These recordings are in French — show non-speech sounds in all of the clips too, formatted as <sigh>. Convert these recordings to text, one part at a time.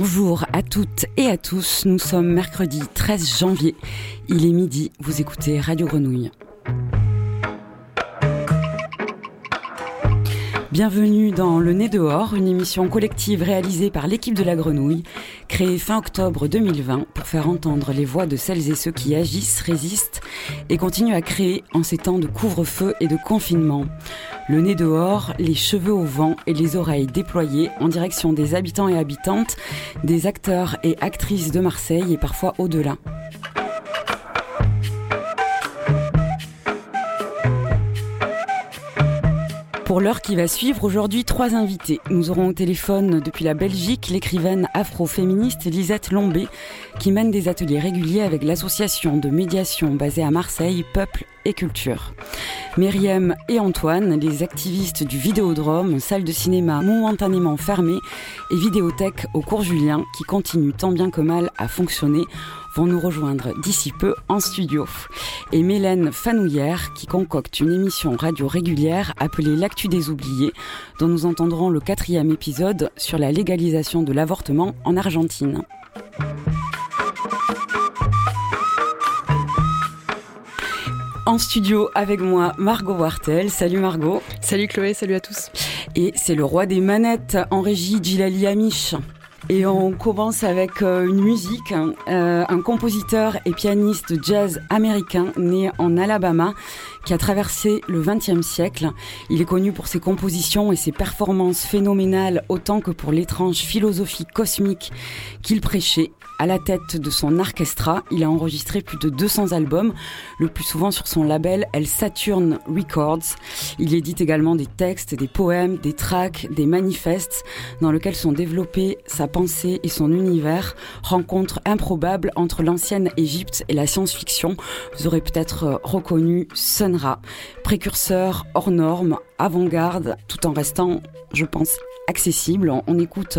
Bonjour à toutes et à tous, nous sommes mercredi 13 janvier, il est midi, vous écoutez Radio Grenouille. Bienvenue dans Le Nez dehors, une émission collective réalisée par l'équipe de la Grenouille, créée fin octobre 2020 pour faire entendre les voix de celles et ceux qui agissent, résistent et continuent à créer en ces temps de couvre-feu et de confinement. Le nez dehors, les cheveux au vent et les oreilles déployées en direction des habitants et habitantes, des acteurs et actrices de Marseille et parfois au-delà. Pour l'heure qui va suivre, aujourd'hui, trois invités. Nous aurons au téléphone depuis la Belgique l'écrivaine afro-féministe Lisette Lombé, qui mène des ateliers réguliers avec l'association de médiation basée à Marseille, Peuple et Culture. Myriam et Antoine, les activistes du Vidéodrome, salle de cinéma momentanément fermée et vidéothèque au cours Julien, qui continue tant bien que mal à fonctionner vont nous rejoindre d'ici peu en studio. Et Mélène Fanouillère qui concocte une émission radio régulière appelée L'actu des oubliés, dont nous entendrons le quatrième épisode sur la légalisation de l'avortement en Argentine. En studio avec moi, Margot Wartel. Salut Margot. Salut Chloé, salut à tous. Et c'est le roi des manettes en régie Gilali Amish. Et on commence avec euh, une musique, euh, un compositeur et pianiste jazz américain né en Alabama qui a traversé le XXe siècle. Il est connu pour ses compositions et ses performances phénoménales autant que pour l'étrange philosophie cosmique qu'il prêchait à la tête de son orchestra, il a enregistré plus de 200 albums, le plus souvent sur son label El Saturn Records. Il édite également des textes, des poèmes, des tracks, des manifestes dans lesquels sont développés sa pensée et son univers, rencontre improbable entre l'ancienne Égypte et la science-fiction. Vous aurez peut-être reconnu Sun Ra, précurseur hors norme, avant-garde, tout en restant, je pense, accessible. On écoute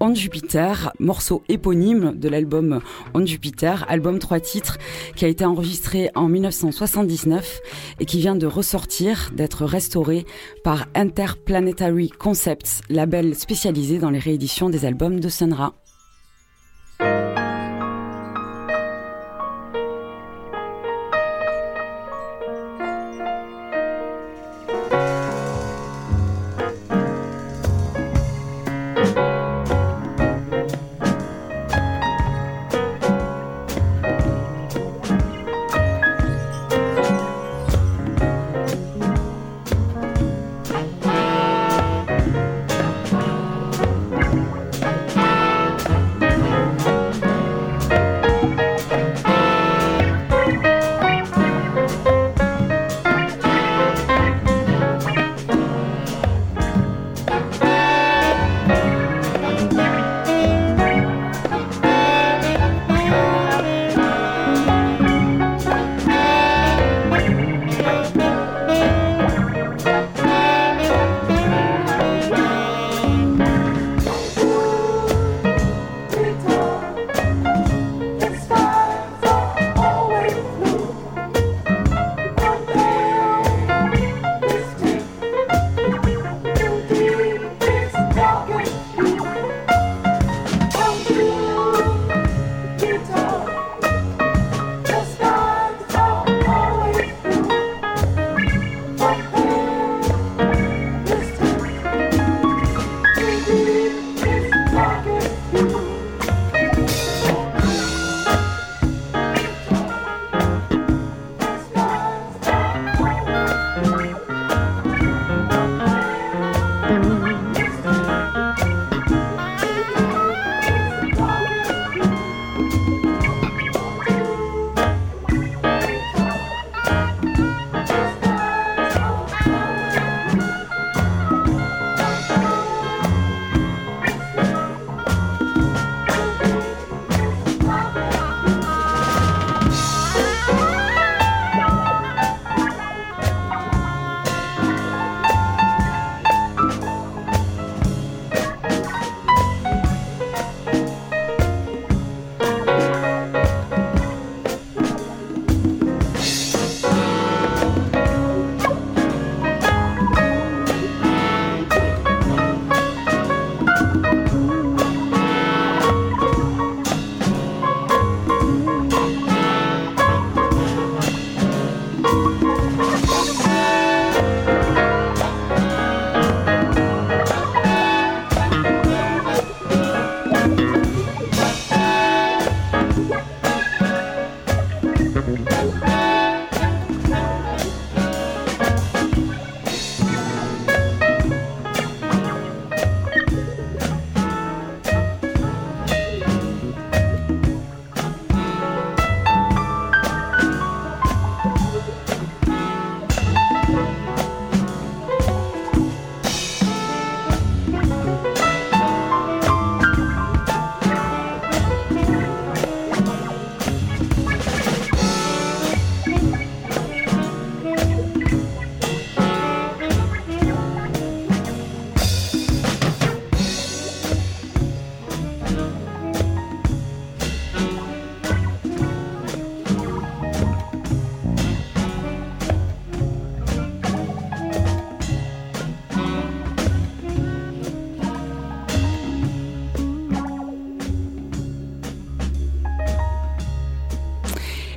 On Jupiter, morceau éponyme de l'album On Jupiter, album trois titres qui a été enregistré en 1979 et qui vient de ressortir, d'être restauré par Interplanetary Concepts, label spécialisé dans les rééditions des albums de Sunra.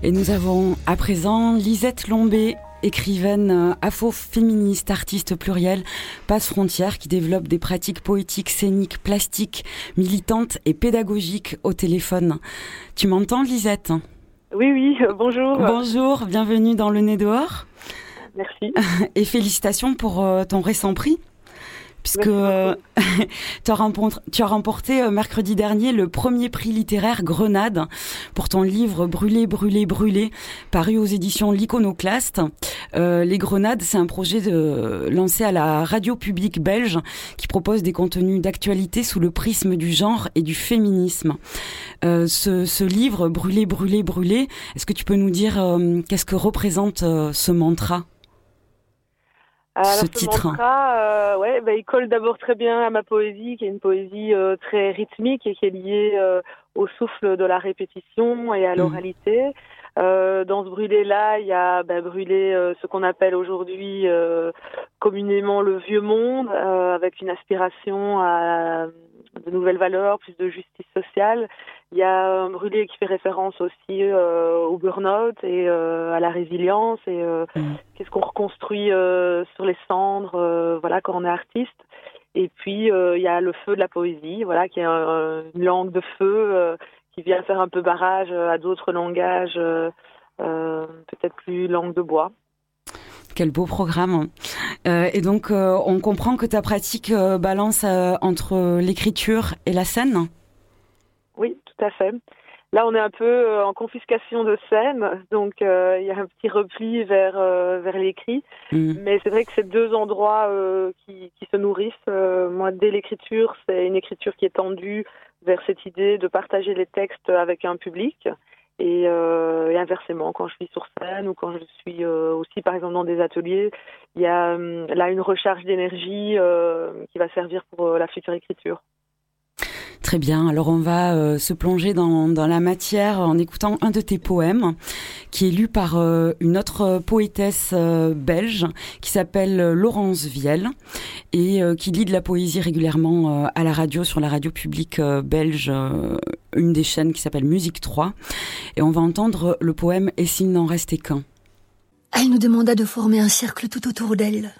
Et nous avons à présent Lisette Lombé, écrivaine euh, afro-féministe, artiste plurielle, passe frontière, qui développe des pratiques poétiques, scéniques, plastiques, militantes et pédagogiques au téléphone. Tu m'entends, Lisette? Oui, oui, euh, bonjour. Bonjour, bienvenue dans Le Nez dehors. Merci. <laughs> Et félicitations pour euh, ton récent prix puisque euh, <laughs> tu, as remporté, euh, mercredi dernier le premier prix littéraire Grenade pour ton livre Brûler, brûler, brûler, paru aux éditions L'Iconoclaste. Euh, les Grenades, c'est un projet de, lancé à la radio publique belge qui propose des contenus d'actualité sous le prisme du genre et du féminisme. ce, ce, livre, Brûler, brûler, brûler, est-ce que tu peux nous dire qu'est-ce que représente ce mantra? Ce, titre euh, ouais, bah, il colle d'abord très bien à ma poésie, qui est une poésie euh, très rythmique et qui est liée euh, au souffle de la répétition et à mmh. l'oralité. dans ce brûlé-là, il y a bah, brûlé ce qu'on appelle aujourd'hui communément le vieux monde, avec une aspiration à de nouvelles valeurs, plus de justice sociale. Il y a brûlé qui fait référence aussi euh, au burn-out et euh, à la résilience et euh, mm. qu'est-ce qu'on reconstruit sur les cendres, voilà, quand on est artiste. Et puis il y a le feu de la poésie, voilà, qui est une langue de feu qui vient faire un peu barrage à d'autres langages, peut-être plus langue de bois. Quel beau programme. Euh, et donc, euh, on comprend que ta pratique euh, balance entre l'écriture et la scène? Tout à fait. Là, on est un peu en confiscation de scène, donc il y a un petit repli vers, vers l'écrit. Mmh. Mais c'est vrai que c'est deux endroits qui, qui, se nourrissent. moi, dès l'écriture, c'est une écriture qui est tendue vers cette idée de partager les textes avec un public. Euh, et, inversement, quand je suis sur scène ou quand je suis euh, aussi, par exemple, dans des ateliers, il y a hum, là une recharge d'énergie euh, qui va servir pour la future écriture. Très bien, alors on va euh, se plonger dans, la matière en écoutant un de tes poèmes qui est lu par euh, une autre poétesse euh, belge qui s'appelle Laurence Vielle et qui lit de la poésie régulièrement à la radio sur la radio publique belge, une des chaînes qui s'appelle Musique 3. Et on va entendre le poème Et s'il n'en restait qu'un. Elle nous demanda de former un cercle tout autour d'elle.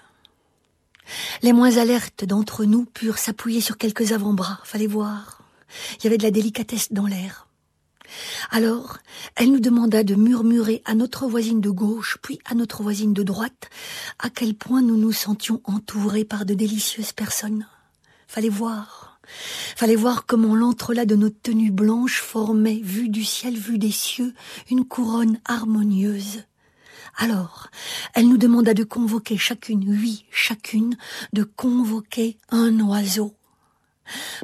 Les moins alertes d'entre nous purent s'appuyer sur quelques avant-bras, fallait voir. Il y avait de la délicatesse dans l'air. Alors, elle nous demanda de murmurer à notre voisine de gauche, puis à notre voisine de droite, à quel point nous nous sentions entourés par de délicieuses personnes. Fallait voir. Fallait voir comment l'entrelac de nos tenues blanches formait, vue du ciel, vue des cieux, une couronne harmonieuse. Alors, elle nous demanda de convoquer chacune, oui, chacune, de convoquer un oiseau.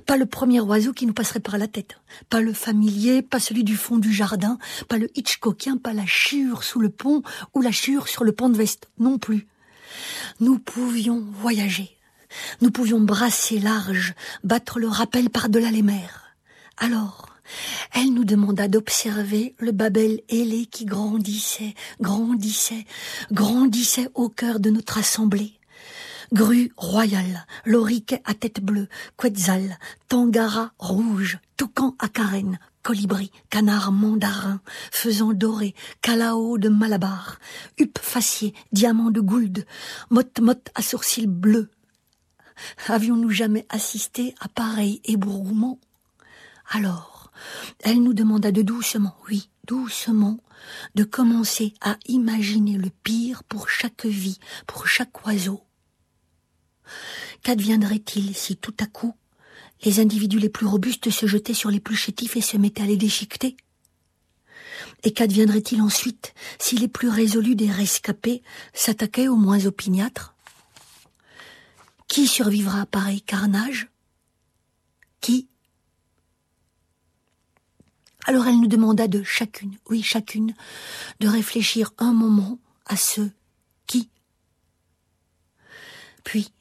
Pas le premier oiseau qui nous passerait par la tête, pas le familier, pas celui du fond du jardin, pas le Hitchcockien, pas la chure sous le pont ou la chure sur le pont de veste, non plus. Nous pouvions voyager, nous pouvions brasser large, battre le rappel par-delà les mers. Alors, elle nous demanda d'observer le Babel ailé qui grandissait, grandissait, grandissait au cœur de notre assemblée. Grue royale, loriquet à tête bleue, quetzal, tangara rouge, toucan à carène, colibri, canard mandarin, faisant doré, calao de Malabar, huppe facier, diamant de Gould, mot-mot à sourcils bleus. Avions-nous jamais assisté à pareil ébourgouement Alors, elle nous demanda de doucement, oui, doucement, de commencer à imaginer le pire pour chaque vie, pour chaque oiseau, Qu'adviendrait-il si tout à coup les individus les plus robustes se jetaient sur les plus chétifs et se mettaient à les déchiqueter? Et qu'adviendrait-il ensuite si les plus résolus des rescapés s'attaquaient aux moins opiniâtres? Qui survivra à pareil carnage? Qui? Alors elle nous demanda de chacune, oui chacune, de réfléchir un moment à ce qui. Puis,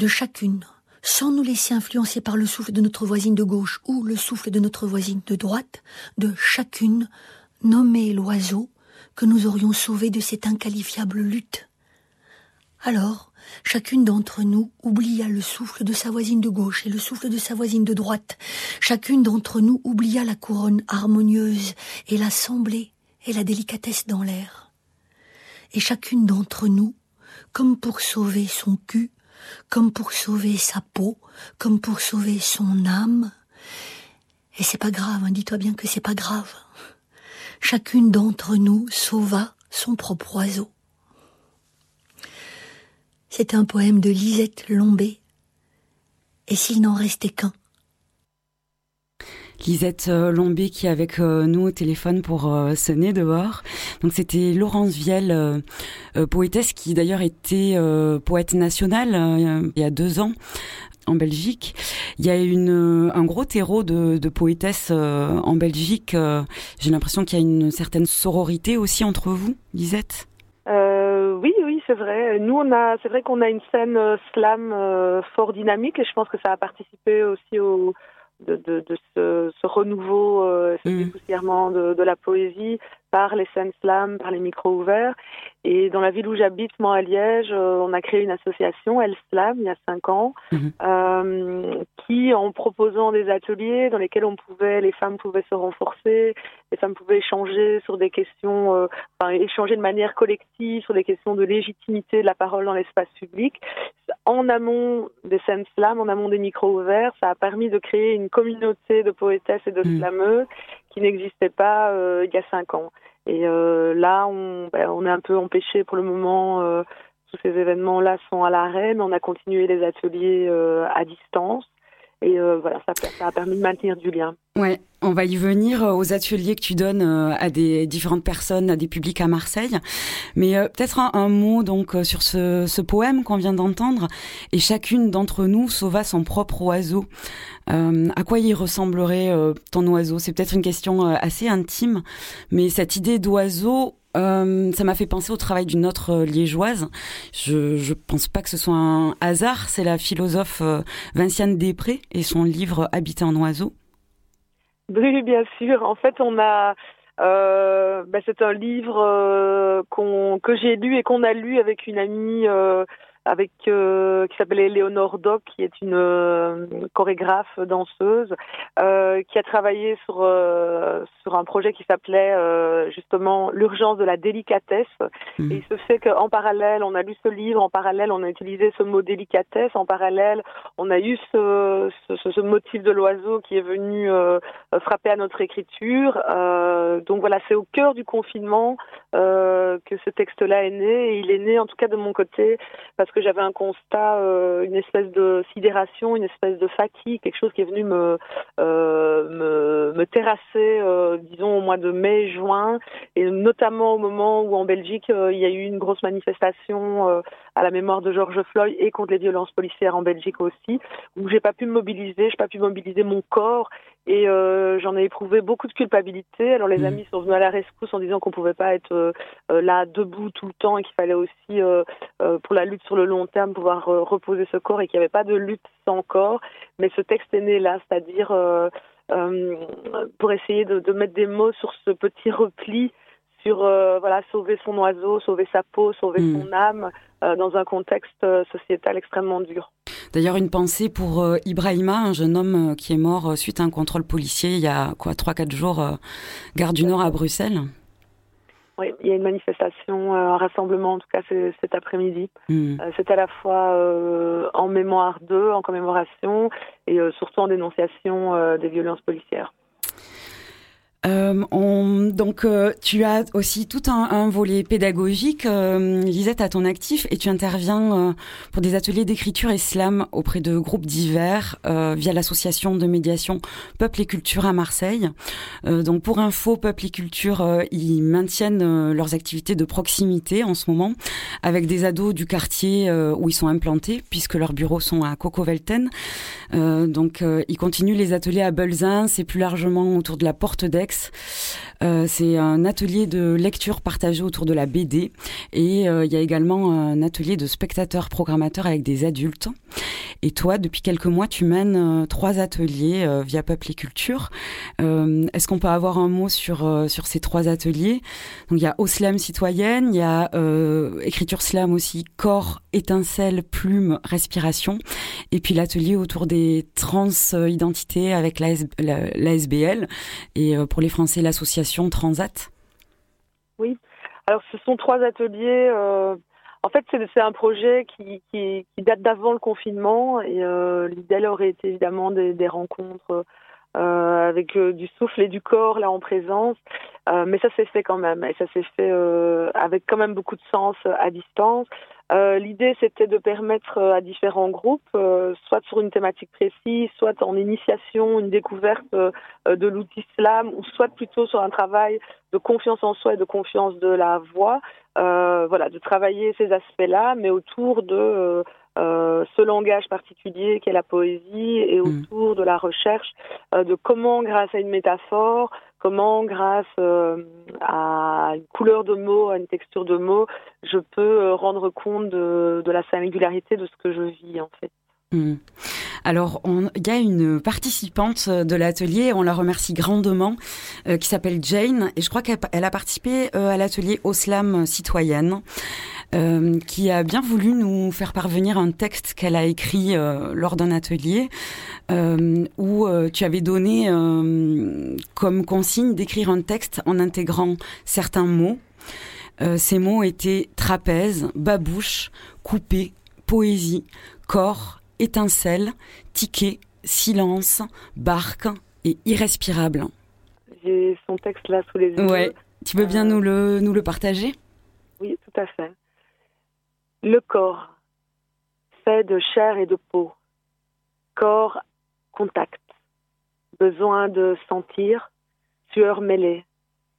de chacune, sans nous laisser influencer par le souffle de notre voisine de gauche ou le souffle de notre voisine de droite, de chacune nommer l'oiseau que nous aurions sauvé de cette inqualifiable lutte. Alors, chacune d'entre nous oublia le souffle de sa voisine de gauche et le souffle de sa voisine de droite. Chacune d'entre nous oublia la couronne harmonieuse et l'assemblée et la délicatesse dans l'air. Et chacune d'entre nous, comme pour sauver son cul, comme pour sauver sa peau, comme pour sauver son âme. Et c'est pas grave, hein, dis-toi bien que c'est pas grave. Chacune d'entre nous sauva son propre oiseau. C'est un poème de Lisette Lombé. Et s'il n'en restait qu'un Lisette euh, Lombé qui est avec euh, nous au téléphone pour euh, sonner dehors. Donc c'était Laurence Vielle, poétesse qui d'ailleurs était poète nationale il y a deux ans en Belgique. Il y a une, un gros terreau de, de poétesses en Belgique. J'ai l'impression qu'il y a une certaine sororité aussi entre vous, Lisette. oui, oui, c'est vrai. Nous, on a, c'est vrai qu'on a une scène slam fort dynamique et je pense que ça a participé aussi au, de, de, de ce, ce, renouveau, euh, ce mmh. de, de, la poésie par les scènes slam, par les micros ouverts. Et dans la ville où j'habite, moi à Liège, euh, on a créé une association, El Slam, il y a cinq ans, mhm. euh, qui, en proposant des ateliers dans lesquels on pouvait, les femmes pouvaient se renforcer, les femmes pouvaient échanger sur des questions, euh, enfin, échanger de manière collective sur des questions de légitimité de la parole dans l'espace public. En amont des scènes slam, en amont des micros ouverts, ça a permis de créer une communauté de poétesses et de mhm. slameuses qui n'existait pas euh, il y a cinq ans. Et euh, là, on, ben, on est un peu empêché pour le moment. Euh, tous ces événements-là sont à l'arrêt, mais on a continué les ateliers euh, à distance. Et euh, voilà, ça, a permis de maintenir du lien. Ouais, on va y venir euh, aux ateliers que tu donnes à des différentes personnes, à des publics à Marseille. Mais peut-être un, mot donc sur ce, poème qu'on vient d'entendre. Et chacune d'entre nous sauva son propre oiseau. Euh, à quoi il ressemblerait euh, ton oiseau? C'est peut-être une question euh, assez intime, mais cette idée d'oiseau, ça m'a fait penser au travail d'une autre liégeoise. Je je pense pas que ce soit un hasard. C'est la philosophe Vinciane Després et son livre Habiter en oiseau. Oui, bien sûr. En fait, on a ben, c'est un livre que j'ai lu et qu'on a lu avec une amie avec euh, qui s'appelait Léonore Doc, qui est une euh, chorégraphe danseuse, euh, qui a travaillé sur sur un projet qui s'appelait justement l'urgence de la délicatesse. Mmh. Et il se fait qu'en parallèle, on a lu ce livre, en parallèle, on a utilisé ce mot délicatesse, en parallèle, on a eu ce, ce, ce motif de l'oiseau qui est venu frapper à notre écriture. donc voilà, c'est au cœur du confinement que ce texte-là est né, et il est né en tout cas de mon côté parce parce que j'avais un constat, euh, une espèce de sidération, une espèce de fatigue, quelque chose qui est venu me euh, me, terrasser, euh, disons au mois de mai-juin, et notamment au moment où en Belgique il y a eu une grosse manifestation à la mémoire de George Floyd et contre les violences policières en Belgique aussi, où j'ai pas pu me mobiliser, j'ai pas pu mobiliser mon corps et euh, j'en ai éprouvé beaucoup de culpabilité. Alors les mmh. amis sont venus à la rescousse en disant qu'on pouvait pas être euh, euh, là debout tout le temps et qu'il fallait aussi pour la lutte sur le long terme pouvoir reposer ce corps et qu'il n'y avait pas de lutte sans corps. Mais ce texte est né là, c'est-à-dire pour essayer de, de, mettre des mots sur ce petit repli sur voilà sauver son oiseau, sauver sa peau, sauver mmh. son âme dans un contexte sociétal extrêmement dur. D'ailleurs, une pensée pour euh, Ibrahima, un jeune homme euh, qui est mort euh, suite à un contrôle policier il y a quoi, 3-4 jours, gare du Nord à Bruxelles. Oui, il y a une manifestation, un rassemblement en tout cas cet après-midi. Hmm. c'est à la fois en mémoire d'eux, en commémoration, et surtout en dénonciation des violences policières. Euh, on, donc, euh, tu as aussi tout un, un volet pédagogique, euh, Lisette, à ton actif, et tu interviens euh, pour des ateliers d'écriture islam auprès de groupes divers via l'association de médiation Peuple et Culture à Marseille. donc, pour info, Peuple et Culture, ils maintiennent leurs activités de proximité en ce moment avec des ados du quartier où ils sont implantés, puisque leurs bureaux sont à Coco-Velten. donc, ils continuent les ateliers à Belzins et plus largement autour de la Porte d'Aix Alex. Euh, c'est un atelier de lecture partagé autour de la BD et euh, il y a également un atelier de spectateurs programmateurs avec des adultes. Et toi, depuis quelques mois, tu mènes euh, trois ateliers via Peuple et Culture. Est-ce qu'on peut avoir un mot sur sur ces trois ateliers? Donc il y a Oslam citoyenne, il y a écriture slam aussi, corps, étincelle, plume, respiration, et puis l'atelier autour des trans identités avec l'ASBL et pour les Français l'association Transat Oui. Alors, ce sont trois ateliers. Euh, en fait, c'est un projet qui, date d'avant le confinement et euh, l'idée aurait été évidemment des, rencontres euh, avec euh, du souffle et du corps là en présence. Mais ça s'est fait quand même et ça s'est fait avec quand même beaucoup de sens à distance. L'idée c'était de permettre à différents groupes, soit sur une thématique précise, soit en initiation, une découverte de l'outil slam, ou soit plutôt sur un travail de confiance en soi et de confiance de la voix, voilà, de travailler ces aspects-là, mais autour de euh, ce langage particulier qu'est la poésie et mm. autour de la recherche euh, de comment, grâce à une métaphore, comment, grâce euh, à une couleur de mots, à une texture de mots, je peux rendre compte de, de la singularité de ce que je vis en fait. Hmm. Alors, il y a une participante de l'atelier, on la remercie grandement, euh, qui s'appelle Jane, et je crois qu'elle a participé euh, à l'atelier Oslam citoyenne, euh, qui a bien voulu nous faire parvenir un texte qu'elle a écrit lors d'un atelier, où tu avais donné comme consigne d'écrire un texte en intégrant certains mots. ces mots étaient trapèze, babouche, coupé, poésie, corps, étincelle, ticket, silence, barque et irrespirable. J'ai son texte là sous les yeux. Ouais. Tu veux bien euh, nous, le, nous le partager? Oui, tout à fait. Le corps, fait de chair et de peau. Corps, contact. Besoin de sentir, sueur mêlée.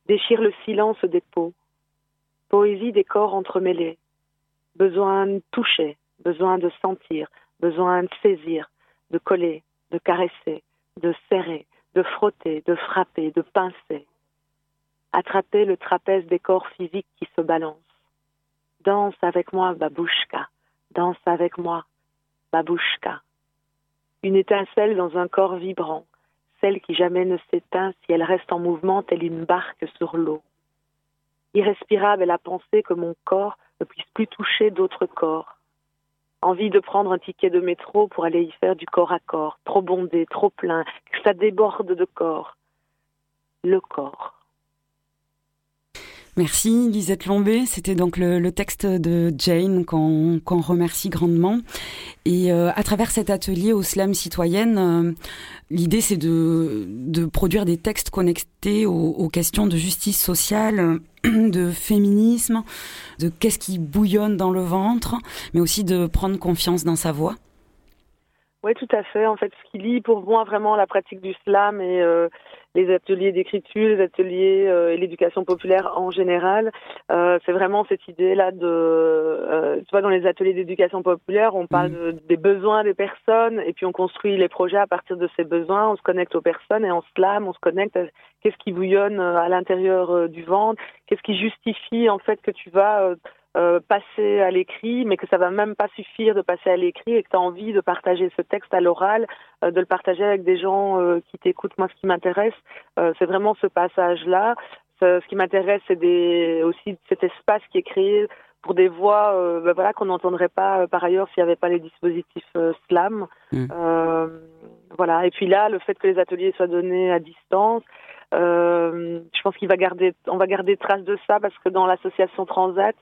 Déchire le silence des peaux. Poésie des corps entremêlés. Besoin de toucher, besoin de sentir, besoin de saisir, de coller, de caresser, de serrer, de frotter, de frapper, de pincer. Attraper le trapèze des corps physiques qui se balancent. Danse avec moi, babouchka. Danse avec moi, babouchka. Une étincelle dans un corps vibrant, celle qui jamais ne s'éteint si elle reste en mouvement telle une barque sur l'eau. Irrespirable est la pensée que mon corps ne puisse plus toucher d'autres corps envie de prendre un ticket de métro pour aller y faire du corps à corps, trop bondé, trop plein, que ça déborde de corps. Le corps. Merci Lisette Lombé. C'était donc le, texte de Jane qu'on remercie grandement. Et euh, à travers cet atelier au slam citoyenne, euh, l'idée c'est de, produire des textes connectés aux, questions de justice sociale, <clears throat> de féminisme, de qu'est-ce qui bouillonne dans le ventre, mais aussi de prendre confiance dans sa voix. Oui, tout à fait. En fait, ce qui lie pour moi vraiment la pratique du slam et euh, les ateliers d'écriture, les ateliers euh, et l'éducation populaire en général. Euh, c'est vraiment cette idée-là de, euh, tu vois, dans les ateliers d'éducation populaire, on parle mmh. des besoins des personnes et puis on construit les projets à partir de ces besoins. On se connecte aux personnes et en slam, on se connecte à qu'est-ce qui bouillonne à l'intérieur du ventre, qu'est-ce qui justifie en fait que tu vas euh, passer à l'écrit, mais que ça va même pas suffire de passer à l'écrit et que tu as envie de partager ce texte à l'oral, euh, de le partager avec des gens euh, qui t'écoutent. Moi, ce qui m'intéresse, c'est vraiment ce passage-là. Ce, qui m'intéresse, c'est des, aussi cet espace qui est créé pour des voix ben voilà, qu'on n'entendrait pas par ailleurs s'il n'y avait pas les dispositifs SLAM. Mmh. voilà. Et puis là, le fait que les ateliers soient donnés à distance, euh, je pense qu'il va garder, on va garder trace de ça parce que dans l'association Transat,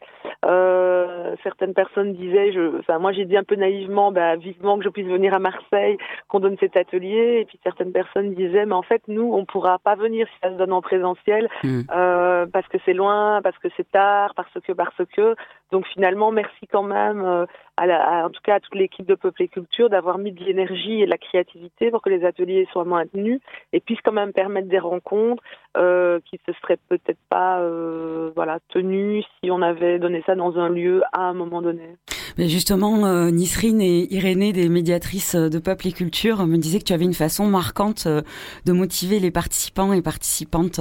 euh, certaines personnes disaient, je, enfin moi j'ai dit un peu naïvement, bah, vivement que je puisse venir à Marseille, qu'on donne cet atelier, et puis certaines personnes disaient, mais en fait nous on pourra pas venir si ça se donne en présentiel hmm. euh, parce que c'est loin, parce que c'est tard, parce que parce que, donc finalement merci quand même euh, en tout cas à toute l'équipe de Peuple et Culture, d'avoir mis de l'énergie et de la créativité pour que les ateliers soient maintenus et puissent quand même permettre des rencontres euh, qui se seraient peut-être pas euh, voilà tenues si on avait donné ça dans un lieu à un moment donné. Mais justement, euh, Nisrine et Irénée, des médiatrices de Peuple et Culture, me disaient que tu avais une façon marquante de motiver les participants et participantes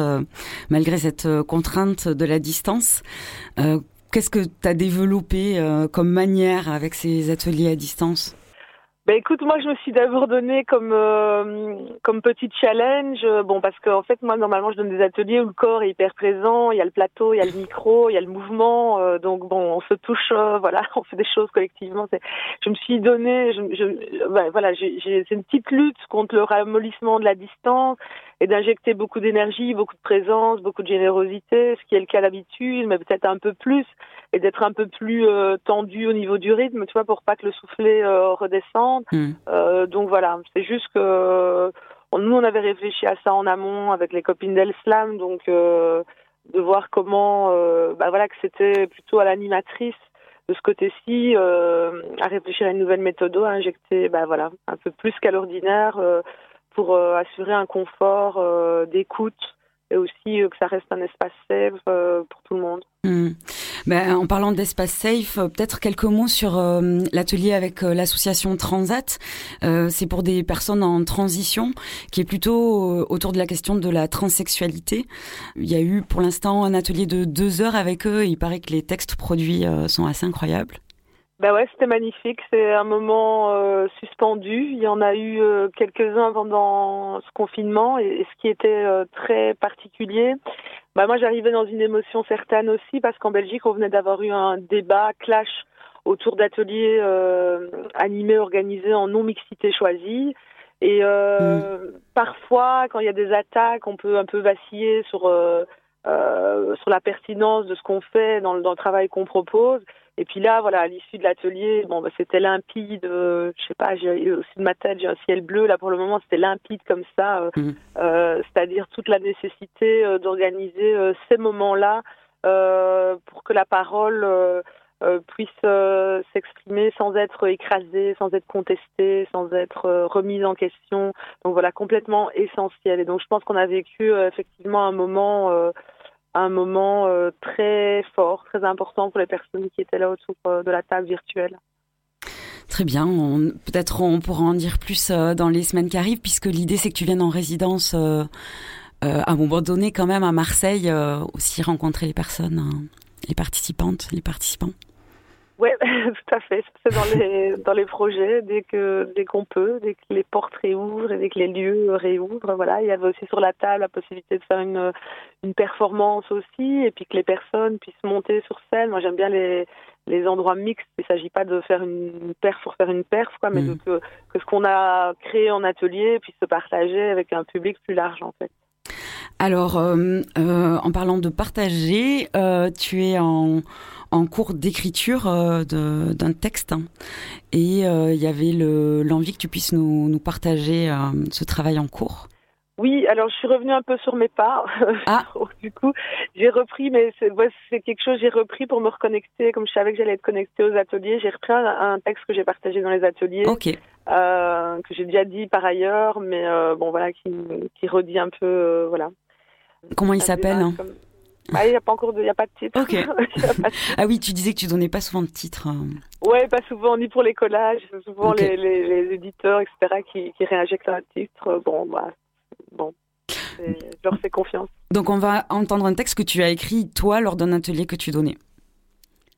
malgré cette contrainte de la distance. Qu'est-ce que tu as développé euh, comme manière avec ces ateliers à distance? Ben écoute, moi je me suis d'abord donné comme euh, comme petit challenge, bon parce qu'en fait moi normalement je donne des ateliers où le corps est hyper présent, il y a le plateau, il y a le micro, il y a le mouvement, euh, donc bon on se touche, euh, <laughs> voilà, on fait des choses collectivement. Je me suis donné, je, je ben, voilà, c'est une petite lutte contre le ramollissement de la distance et d'injecter beaucoup d'énergie, beaucoup de présence, beaucoup de générosité, ce qui est le cas d'habitude, mais peut-être un peu plus, et d'être un peu plus tendu au niveau du rythme, tu vois, pour pas que le soufflet redescende Hmm. Euh, donc voilà, c'est juste que nous on avait réfléchi à ça en amont avec les copines d'Elslam, donc euh, de voir comment, euh, bah voilà, que c'était plutôt à l'animatrice de ce côté-ci à réfléchir à une nouvelle méthode, à injecter, bah voilà, un peu plus qu'à l'ordinaire pour assurer un confort d'écoute et aussi que ça reste un espace safe pour tout le monde. Hmm. Ben, en parlant d'espace safe, euh, peut-être quelques mots sur euh, l'atelier avec euh, l'association Transat. c'est pour des personnes en transition, qui est plutôt autour de la question de la transsexualité. Il y a eu pour l'instant un atelier de deux heures avec eux. Et il paraît que les textes produits sont assez incroyables. Ben ouais, c'était magnifique. C'est un moment suspendu. Il y en a eu quelques-uns pendant ce confinement. Et, ce qui était très particulier, bah moi j'arrivais dans une émotion certaine aussi parce qu'en Belgique on venait d'avoir eu un débat clash autour d'ateliers euh, animés organisés en non mixité choisie et euh, mm. parfois quand il y a des attaques on peut un peu vaciller sur euh, euh, sur la pertinence de ce qu'on fait dans le, dans le travail qu'on propose. Et puis là, voilà, à l'issue de l'atelier, bon, bah, c'était limpide. Euh, je sais pas, j'ai aussi de ma tête, j'ai un ciel bleu. Là, pour le moment, c'était limpide comme ça. Euh, mmh. euh C'est-à-dire toute la nécessité euh, d'organiser ces moments-là pour que la parole puisse s'exprimer sans être écrasée, sans être contestée, sans être remise en question. Donc voilà, complètement essentiel. Et donc je pense qu'on a vécu effectivement un moment un moment euh, très fort, très important pour les personnes qui étaient là autour euh, de la table virtuelle. Très bien, peut-être on pourra en dire plus euh, dans les semaines qui arrivent, puisque l'idée c'est que tu viennes en résidence à un moment donné quand même à Marseille, aussi rencontrer les personnes, hein, les participantes, les participants. Oui, <laughs> tout à fait. C'est dans les dans les projets dès que dès qu'on peut, dès que les portes réouvrent et dès que les lieux réouvrent. Voilà, il y avait aussi sur la table la possibilité de faire une une performance aussi et puis que les personnes puissent monter sur scène. Moi, j'aime bien les les endroits mixtes. Il ne s'agit pas de faire une perf pour faire une perf, quoi, mais mm. que que ce qu'on a créé en atelier puisse se partager avec un public plus large, en fait. Alors, euh, euh, en parlant de partager, euh, tu es en en cours d'écriture d'un texte. Hein. Et il y avait l'envie que tu puisses nous, nous partager ce travail en cours. Oui, alors je suis revenue un peu sur mes pas. Ah. <laughs> du coup, j'ai repris, mais c'est quelque chose j'ai repris pour me reconnecter. Comme je savais que j'allais être connectée aux ateliers, j'ai repris un, texte que j'ai partagé dans les ateliers, euh, que j'ai déjà dit par ailleurs, mais euh, bon voilà, qui, qui redit un peu, euh, voilà. Comment il s'appelle ah, il n'y a pas encore de, <laughs> y a pas de titre. Ah oui, tu disais que tu donnais pas souvent de titre. Hein. Ouais, pas souvent, ni pour les collages. Souvent les, les, les, éditeurs, etc., qui, qui réinjectent un titre. Bon, bah, bon. Je leur fais confiance. Donc on va entendre un texte que tu as écrit toi lors d'un atelier que tu donnais.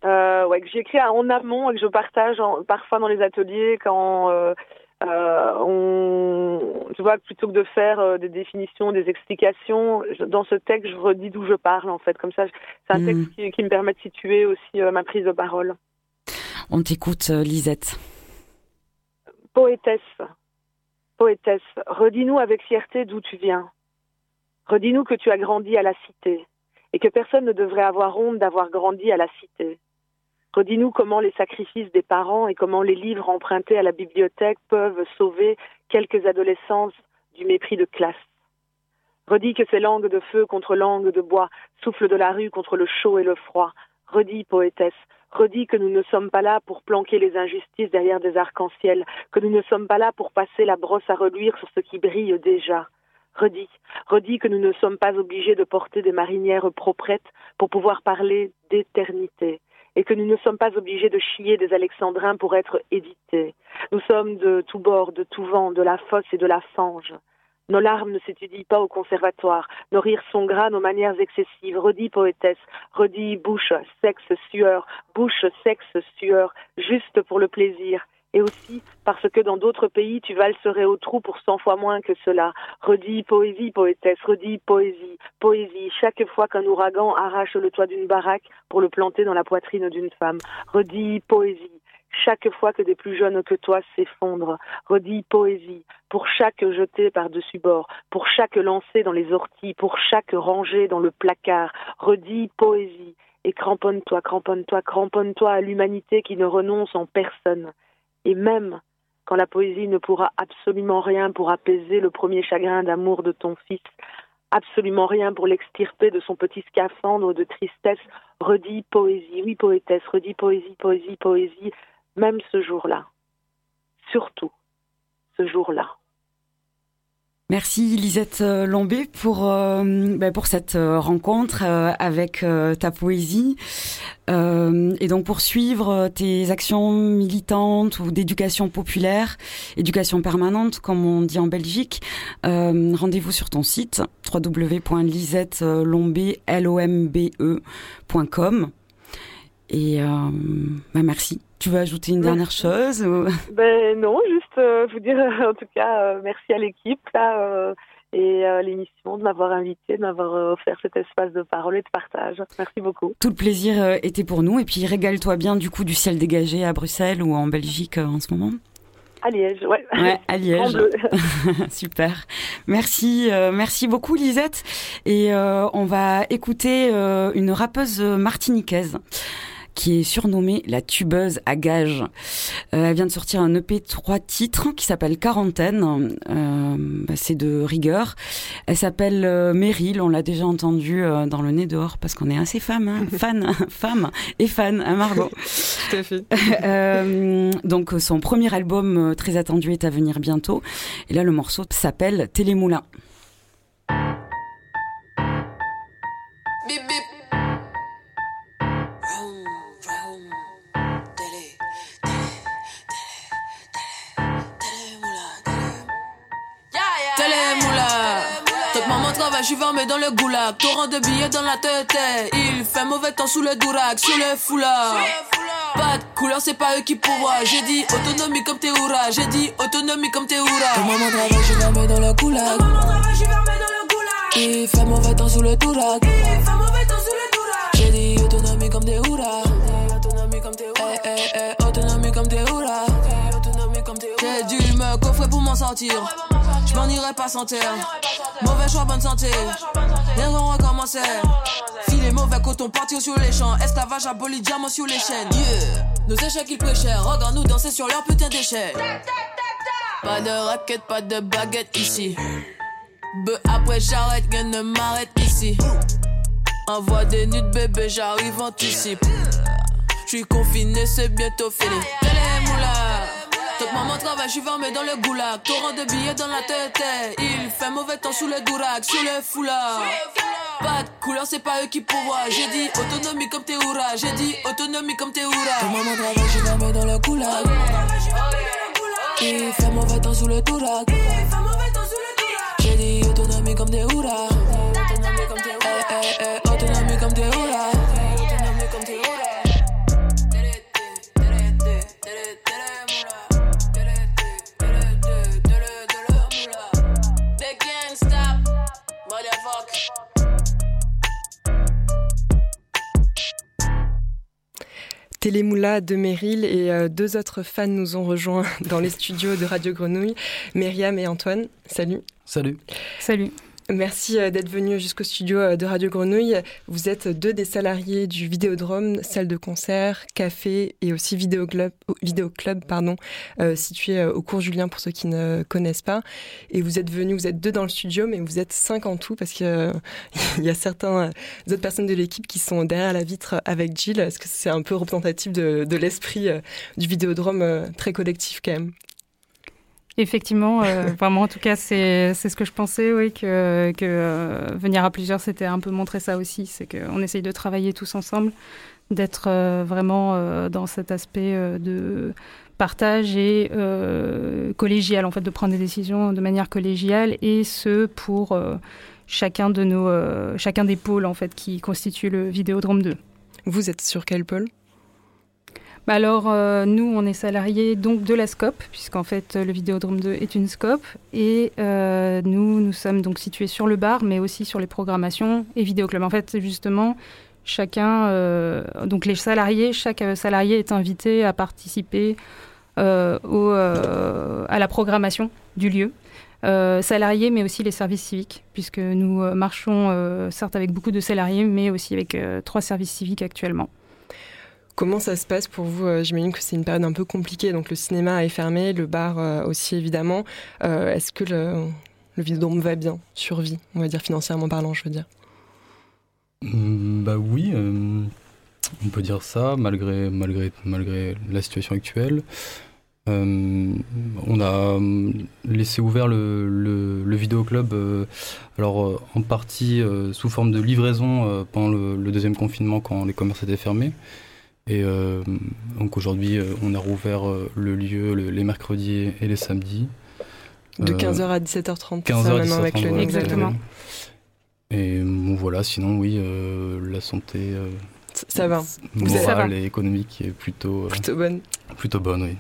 Euh, ouais, que j'ai écrit en amont et que je partage parfois dans les ateliers quand euh, euh, on, tu vois, plutôt que de faire euh, des définitions, des explications, dans ce texte, je redis d'où je parle, en fait. Comme ça, c'est un texte hmm. qui, me permet de situer aussi euh, ma prise de parole. On t'écoute, Lisette. Poétesse, poétesse, redis-nous avec fierté d'où tu viens. Redis-nous que tu as grandi à la cité et que personne ne devrait avoir honte d'avoir grandi à la cité. Redis-nous comment les sacrifices des parents et comment les livres empruntés à la bibliothèque peuvent sauver quelques adolescences du mépris de classe. Redis que c'est langue de feu contre langue de bois, souffle de la rue contre le chaud et le froid. Redis, poétesse, redis que nous ne sommes pas là pour planquer les injustices derrière des arcs-en-ciel, que nous ne sommes pas là pour passer la brosse à reluire sur ce qui brille déjà. Redis, redis que nous ne sommes pas obligés de porter des marinières proprettes pour pouvoir parler d'éternité et que nous ne sommes pas obligés de chier des alexandrins pour être édités. Nous sommes de tous bords, de tout vent, de la fosse et de la fange. Nos larmes ne s'étudient pas au conservatoire, nos rires sont gras, nos manières excessives. Redis poétesse, redis bouche, sexe, sueur, bouche, sexe, sueur, juste pour le plaisir. Et aussi parce que dans d'autres pays, tu valserais au trou pour cent fois moins que cela. Redis poésie, poétesse, redis poésie, poésie. Chaque fois qu'un ouragan arrache le toit d'une baraque pour le planter dans la poitrine d'une femme. Redis poésie. Chaque fois que des plus jeunes que toi s'effondrent, redis poésie, pour chaque jeté par-dessus bord, pour chaque lancé dans les orties, pour chaque rangée dans le placard, redis poésie, et cramponne-toi, cramponne-toi, cramponne-toi à l'humanité qui ne renonce en personne. Et même quand la poésie ne pourra absolument rien pour apaiser le premier chagrin d'amour de ton fils, absolument rien pour l'extirper de son petit scaphandre de tristesse, redis poésie, oui poétesse, redis poésie, poésie, poésie, même ce jour-là. Surtout ce jour-là. Merci Lisette euh, Lombé pour euh, ben, pour cette euh, rencontre avec ta poésie et donc pour suivre tes actions militantes ou d'éducation populaire, éducation permanente comme on dit en Belgique. Rendez-vous sur ton site www.lisettelombé.com et ben, merci. Tu veux ajouter une dernière chose <laughs> Ben non, juste euh, vous dire <laughs> en tout cas euh, merci à l'équipe là et à l'émission de m'avoir invité, de m'avoir offert cet espace de parole et de partage. Merci beaucoup. Tout le plaisir était pour nous et puis régale-toi bien du coup du ciel dégagé à Bruxelles ou en Belgique en ce moment. À Liège, ouais. Ouais, à <laughs> Liège. Super. Merci, merci beaucoup Lisette. Et on va écouter une rappeuse martiniquaise qui est surnommée la tubeuse à gages. Euh, elle vient de sortir un EP 3 titres qui s'appelle Quarantaine. Euh, bah, c'est de rigueur. Elle s'appelle euh, Meryl. On l'a déjà entendu euh, dans le nez dehors parce qu'on est assez femme, hein, <laughs> fan, femme et fan, hein, Margot. <laughs> Tout à fait. <laughs> Donc son premier album très attendu est à venir bientôt. Et là le morceau s'appelle Télémoulin. Suis fermé dans le goulag. Torrent de billets dans la tête. Il fait mauvais temps sous le durac, sous le foulard. Pas de couleur, c'est pas eux qui pourvoient. J'ai dit autonomie comme Théoura. J'ai dit autonomie comme Théoura. Comment mon travail, je suis fermé dans le goulag. Il fait mauvais temps sous le durac. J'ai dit autonomie comme Théoura. Autonomie comme Théoura. Eh, eh, eh, autonomie comme Théoura. J'ai dû me coffrer pour m'en sortir. Je m'en irai pas sans terre. Mauvais choix, bonne santé. Les vont recommencer. Filet mauvais coton, partir sur les champs. Esclavage aboli, diamant sur les chaînes. Yeah. Nos échecs, ils préchèrent. Regarde-nous danser sur leur putain d'échec. Pas de raquette, pas de baguette ici. Be après j'arrête, rien ne m'arrête ici. Envoie des nudes bébé, j'arrive anticipe. J'suis confiné, c'est bientôt fini. Maman travaille, je suis fermé dans le goulag. Torrent de billets dans la tête. Il fait mauvais temps sous le durac, sur le foulard. Pas de couleur, c'est pas eux qui pourvoient. J'ai dit autonomie comme Théoura. J'ai dit autonomie comme Théoura. Maman travaille, je suis fermé dans le goulag. Il fait mauvais temps sous le durac. J'ai dit autonomie comme Théoura. Autonomie Télémoula de Meryl et euh, deux autres fans nous ont rejoints <laughs> dans les studios de Radio Grenouille, Myriam et Antoine. Salut. Salut. Salut. Merci euh, d'être venu jusqu'au studio euh, de Radio Grenouille. Vous êtes deux des salariés du Vidéodrome, salle de concert, café et aussi vidéoclub, vidéoclub pardon, euh, situé au cours Julien pour ceux qui ne connaissent pas. Et vous êtes venus, vous êtes deux dans le studio, mais vous êtes cinq en tout parce qu'il <laughs> y a certains autres personnes de l'équipe qui sont derrière la vitre avec Jill. Est-ce que c'est un peu représentatif de, de l'esprit du Vidéodrome très collectif quand même? Effectivement, euh, <laughs> vraiment, en tout cas, c'est ce que je pensais, oui, que, que euh, venir à plusieurs, c'était un peu montrer ça aussi. C'est qu'on essaye de travailler tous ensemble, d'être euh, vraiment dans cet aspect de partage et collégial, en fait, de prendre des décisions de manière collégiale, et ce pour chacun de nos, chacun des pôles, en fait, qui constituent le Vidéodrome 2. Vous êtes sur quel pôle? Bah alors, euh, nous, on est salariés donc de la SCOP, puisqu'en fait, le Vidéodrome 2 est une SCOP. Et euh, nous, nous sommes donc situés sur le bar, mais aussi sur les programmations et vidéoclubs. En fait, justement, chacun, euh, donc les salariés, chaque salarié est invité à participer à la programmation du lieu. salariés, mais aussi les services civiques, puisque nous marchons certes avec beaucoup de salariés, mais aussi avec trois services civiques actuellement. Comment ça se passe pour vous euh, J'imagine que c'est une période un peu compliquée, donc le cinéma est fermé, le bar euh, aussi évidemment. Euh, est-ce que le, le va bien, survit, on va dire financièrement parlant, je veux dire? Mmh, Bah oui, on peut dire ça, malgré, malgré, malgré la situation actuelle. on a laissé ouvert le, le, vidéoclub, alors en partie sous forme de livraison pendant le, deuxième confinement quand les commerces étaient fermés. Et euh, donc aujourd'hui, euh, on a rouvert euh, le lieu les mercredis et les samedis. De 15h à 17h30, 15h à 17h30, avec le Exactement. Et bon, voilà, sinon, oui, la santé. ça va. Morale et économique est plutôt. plutôt bonne. Plutôt bonne, oui.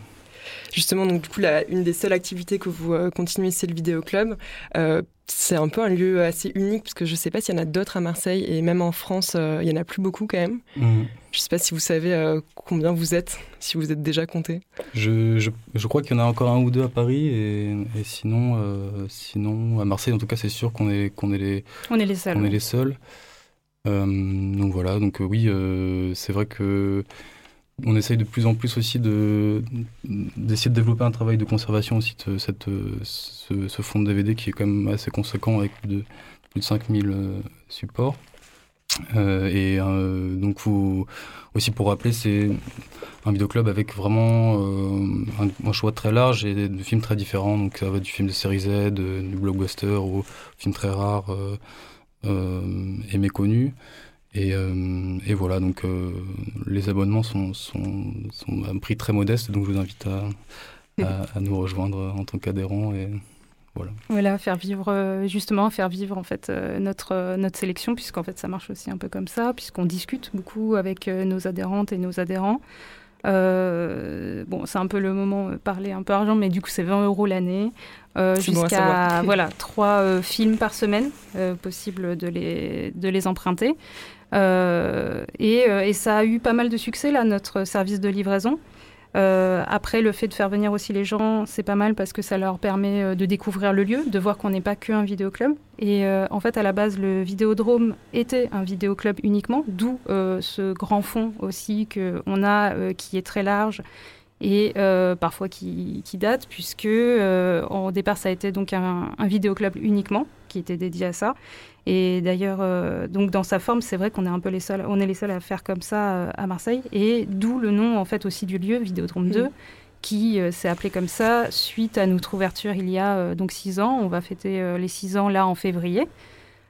Justement, donc du coup, la, une des seules activités que vous euh, continuez, c'est le vidéoclub. Euh, c'est un peu un lieu assez unique parce que je ne sais pas s'il y en a d'autres à Marseille et même en France, euh, il y en a plus beaucoup quand même. Mhm. Je ne sais pas si vous savez combien vous êtes, si vous êtes déjà compté. Je, je, je crois qu'il y en a encore un ou deux à Paris et, et sinon, sinon à Marseille, en tout cas, c'est sûr qu'on est, qu'on est les, on est les seuls. On est les seuls. donc voilà, donc oui, c'est vrai que on essaye de plus en plus aussi de, d'essayer de développer un travail de conservation aussi de cette, ce, ce fonds de DVD qui est quand même assez conséquent avec plus de, plus de 5000 euh, supports. Euh, et euh, donc, aussi pour rappeler, c'est un vidéoclub avec vraiment un, choix très large et de films très différents. Donc, ça va du film de série Z, du blockbuster au film très rare et méconnu. Et, euh, voilà, donc euh, les abonnements sont, à un prix très modeste, donc je vous invite à, nous rejoindre en tant qu'adhérents. Et voilà. voilà, faire vivre, euh, justement, faire vivre en fait notre, notre sélection, puisqu'en fait ça marche aussi un peu comme ça, puisqu'on discute beaucoup avec nos adhérentes et nos adhérents. bon, c'est un peu le moment parler un peu argent, mais du coup c'est 20 euros l'année. jusqu'à <laughs> voilà trois films par semaine possible de les de les emprunter euh, euh, et, ça a eu pas mal de succès, là, notre service de livraison. Euh, après, le fait de faire venir aussi les gens, c'est pas mal parce que ça leur permet de découvrir le lieu, de voir qu'on n'est pas qu'un vidéoclub. Et en fait, à la base, le Vidéodrome était un vidéoclub uniquement, d'où ce grand fond aussi qu'on a, qui est très large et parfois qui, date, puisque au départ, ça a été donc un, un vidéoclub uniquement qui était dédié à ça. Et d'ailleurs, euh, donc dans sa forme, c'est vrai qu'on est un peu les seuls, on est les seuls à faire comme ça euh, à Marseille, et d'où le nom en fait aussi du lieu, Vidéodrome 2, qui euh, s'est appelé comme ça suite à notre ouverture il y a donc six ans. On va fêter les six ans là en février,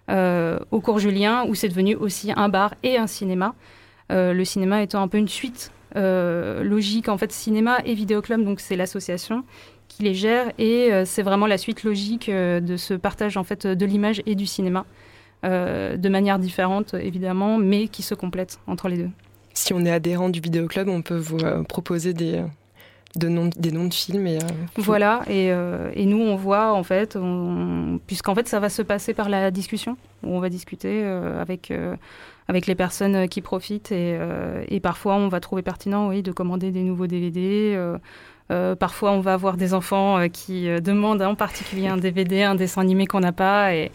au cours Julien, où c'est devenu aussi un bar et un cinéma. le cinéma étant un peu une suite logique en fait cinéma et vidéoclub, donc c'est l'association qui les gère et c'est vraiment la suite logique de ce partage en fait de l'image et du cinéma. Euh, de manière différente évidemment, mais qui se complètent entre les deux. Si on est adhérent du vidéoclub, on peut vous euh, proposer des, de des noms de films. Et, euh, voilà, et, et, nous on voit en fait, puisqu'en fait ça va se passer par la discussion, où on va discuter avec, avec les personnes qui profitent et, et, parfois on va trouver pertinent oui, de commander des nouveaux DVD. Euh, parfois, on va avoir des enfants euh, qui euh, demandent en particulier un DVD, un dessin animé qu'on n'a pas, et,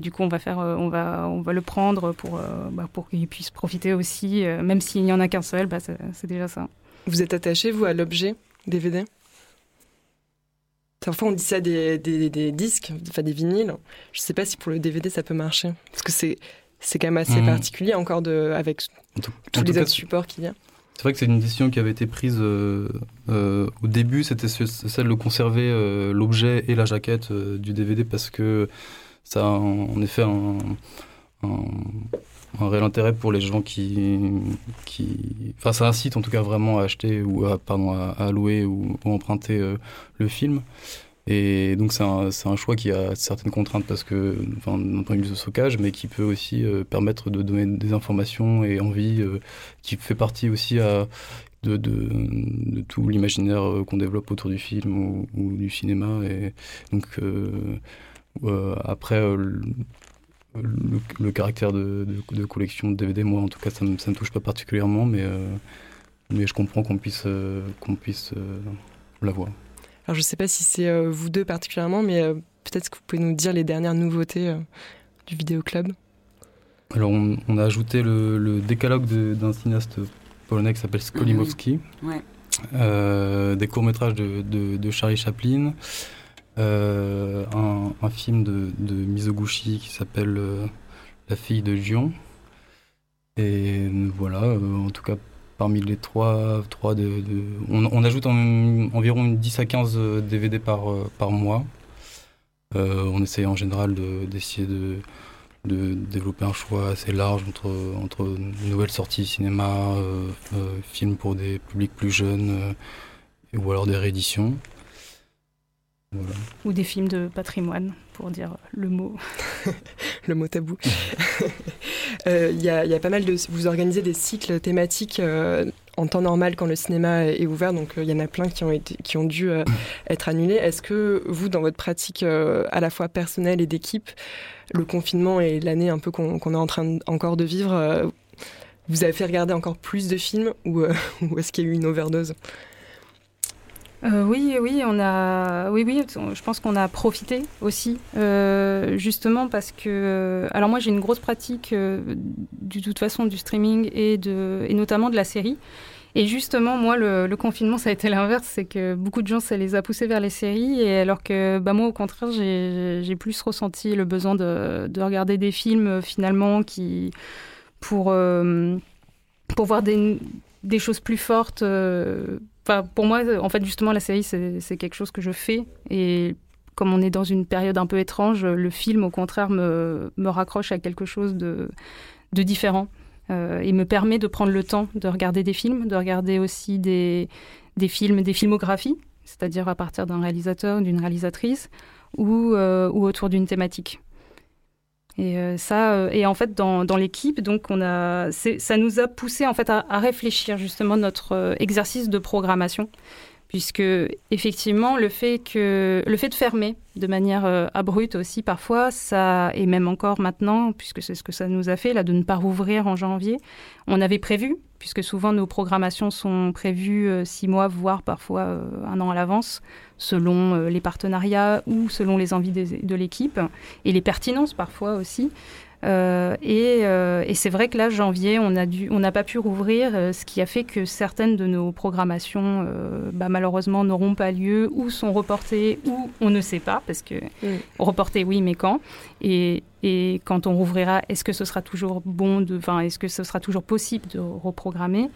du coup, on va faire, on va, on va le prendre pour, bah, pour qu'ils puissent profiter aussi, même s'il n'y en a qu'un seul, bah, c'est déjà ça. Vous êtes attaché, vous, à l'objet DVD Parfois, on dit ça des, des, disques, enfin des vinyles. Je ne sais pas si pour le DVD, ça peut marcher. Parce que c'est, c'est quand même assez mmh. particulier encore de, avec tous les autres supports qu'il y a. C'est vrai que c'est une décision qui avait été prise euh, euh, au début, c'était celle de conserver euh, l'objet et la jaquette du DVD parce que ça a en effet un, un, réel intérêt pour les gens qui, qui... Enfin, ça incite en tout cas vraiment à acheter ou à, pardon, à, louer ou, ou emprunter le film. Et donc c'est un, choix qui a certaines contraintes parce que, enfin, d'un point de vue de stockage, mais qui peut aussi euh, permettre de donner des informations et envie, euh, qui fait partie aussi de, tout l'imaginaire qu'on développe autour du film ou, du cinéma. Et donc, après, le, caractère de, collection de DVD, moi en tout cas, ça ne me, touche pas particulièrement, mais, mais je comprends qu'on puisse, qu'on puisse l'avoir. Alors je ne sais pas si c'est vous deux particulièrement, mais peut-être que vous pouvez nous dire les dernières nouveautés du Vidéo Club. Alors on, a ajouté le, décalogue d'un cinéaste polonais qui s'appelle Skolimowski. Ouais. Euh, des courts-métrages de, Charlie Chaplin. Euh, un, film de, de Mizoguchi qui s'appelle euh, La fille de Gion. Et voilà, en tout cas, parmi les trois, trois de, on, ajoute environ 10 à 15 DVD par, par mois. on essaye en général d'essayer de, développer un choix assez large entre, entre nouvelles sorties cinéma, euh, euh, films pour des publics plus jeunes, euh, ou alors des rééditions. Ou des films de patrimoine, pour dire le mot. <laughs> le mot tabou. <laughs> Il y, a, y, a pas mal de... Vous organisez des cycles thématiques en temps normal quand le cinéma est ouvert, donc il y en a plein qui ont, été, qui ont dû être annulés. Est-ce que vous, dans votre pratique à la fois personnelle et d'équipe, le confinement et l'année un peu qu'on est en train encore de vivre, euh, vous avez fait regarder encore plus de films ou, euh, <laughs> est-ce qu'il y a eu une overdose? Euh, oui, oui, on a, oui, oui, je pense qu'on a profité aussi, justement parce que, alors moi j'ai une grosse pratique de toute façon du streaming et de, et notamment de la série. Et justement, moi, le, confinement, ça a été l'inverse. C'est que beaucoup de gens, ça les a poussés vers les séries. Et alors que bah, moi, au contraire, j'ai plus ressenti le besoin de, de, regarder des films, euh, finalement, qui, pour, euh, pour voir des, des, choses plus fortes. Euh, pour moi, en fait, justement, la série, c'est quelque chose que je fais. Et comme on est dans une période un peu étrange, le film, au contraire, me, me raccroche à quelque chose de, de différent. Euh, il me permet de prendre le temps de regarder des films, de regarder aussi des, des films, des filmographies, c'est-à-dire à partir d'un réalisateur, d'une réalisatrice, ou, euh, ou autour d'une thématique. Et euh, ça, et en fait, dans, dans l'équipe, donc on a, ça nous a poussé en fait à, à réfléchir justement notre exercice de programmation. Puisque effectivement le fait que le fait de fermer de manière euh, abrupte aussi parfois ça et même encore maintenant puisque c'est ce que ça nous a fait là de ne pas rouvrir en janvier on avait prévu puisque souvent nos programmations sont prévues euh, six mois voire parfois euh, un an à l'avance selon les partenariats ou selon les envies de l'équipe et les pertinences parfois aussi euh, euh, et, c'est vrai que là, janvier, on n'a on pas pu rouvrir, euh, ce qui a fait que certaines de nos programmations, bah, malheureusement, n'auront pas lieu ou sont reportées ou on ne sait pas, parce que reportées, oui, mais quand. Et, et quand on rouvrira, est-ce que ce sera toujours bon, enfin, est-ce que ce sera toujours possible de reprogrammer?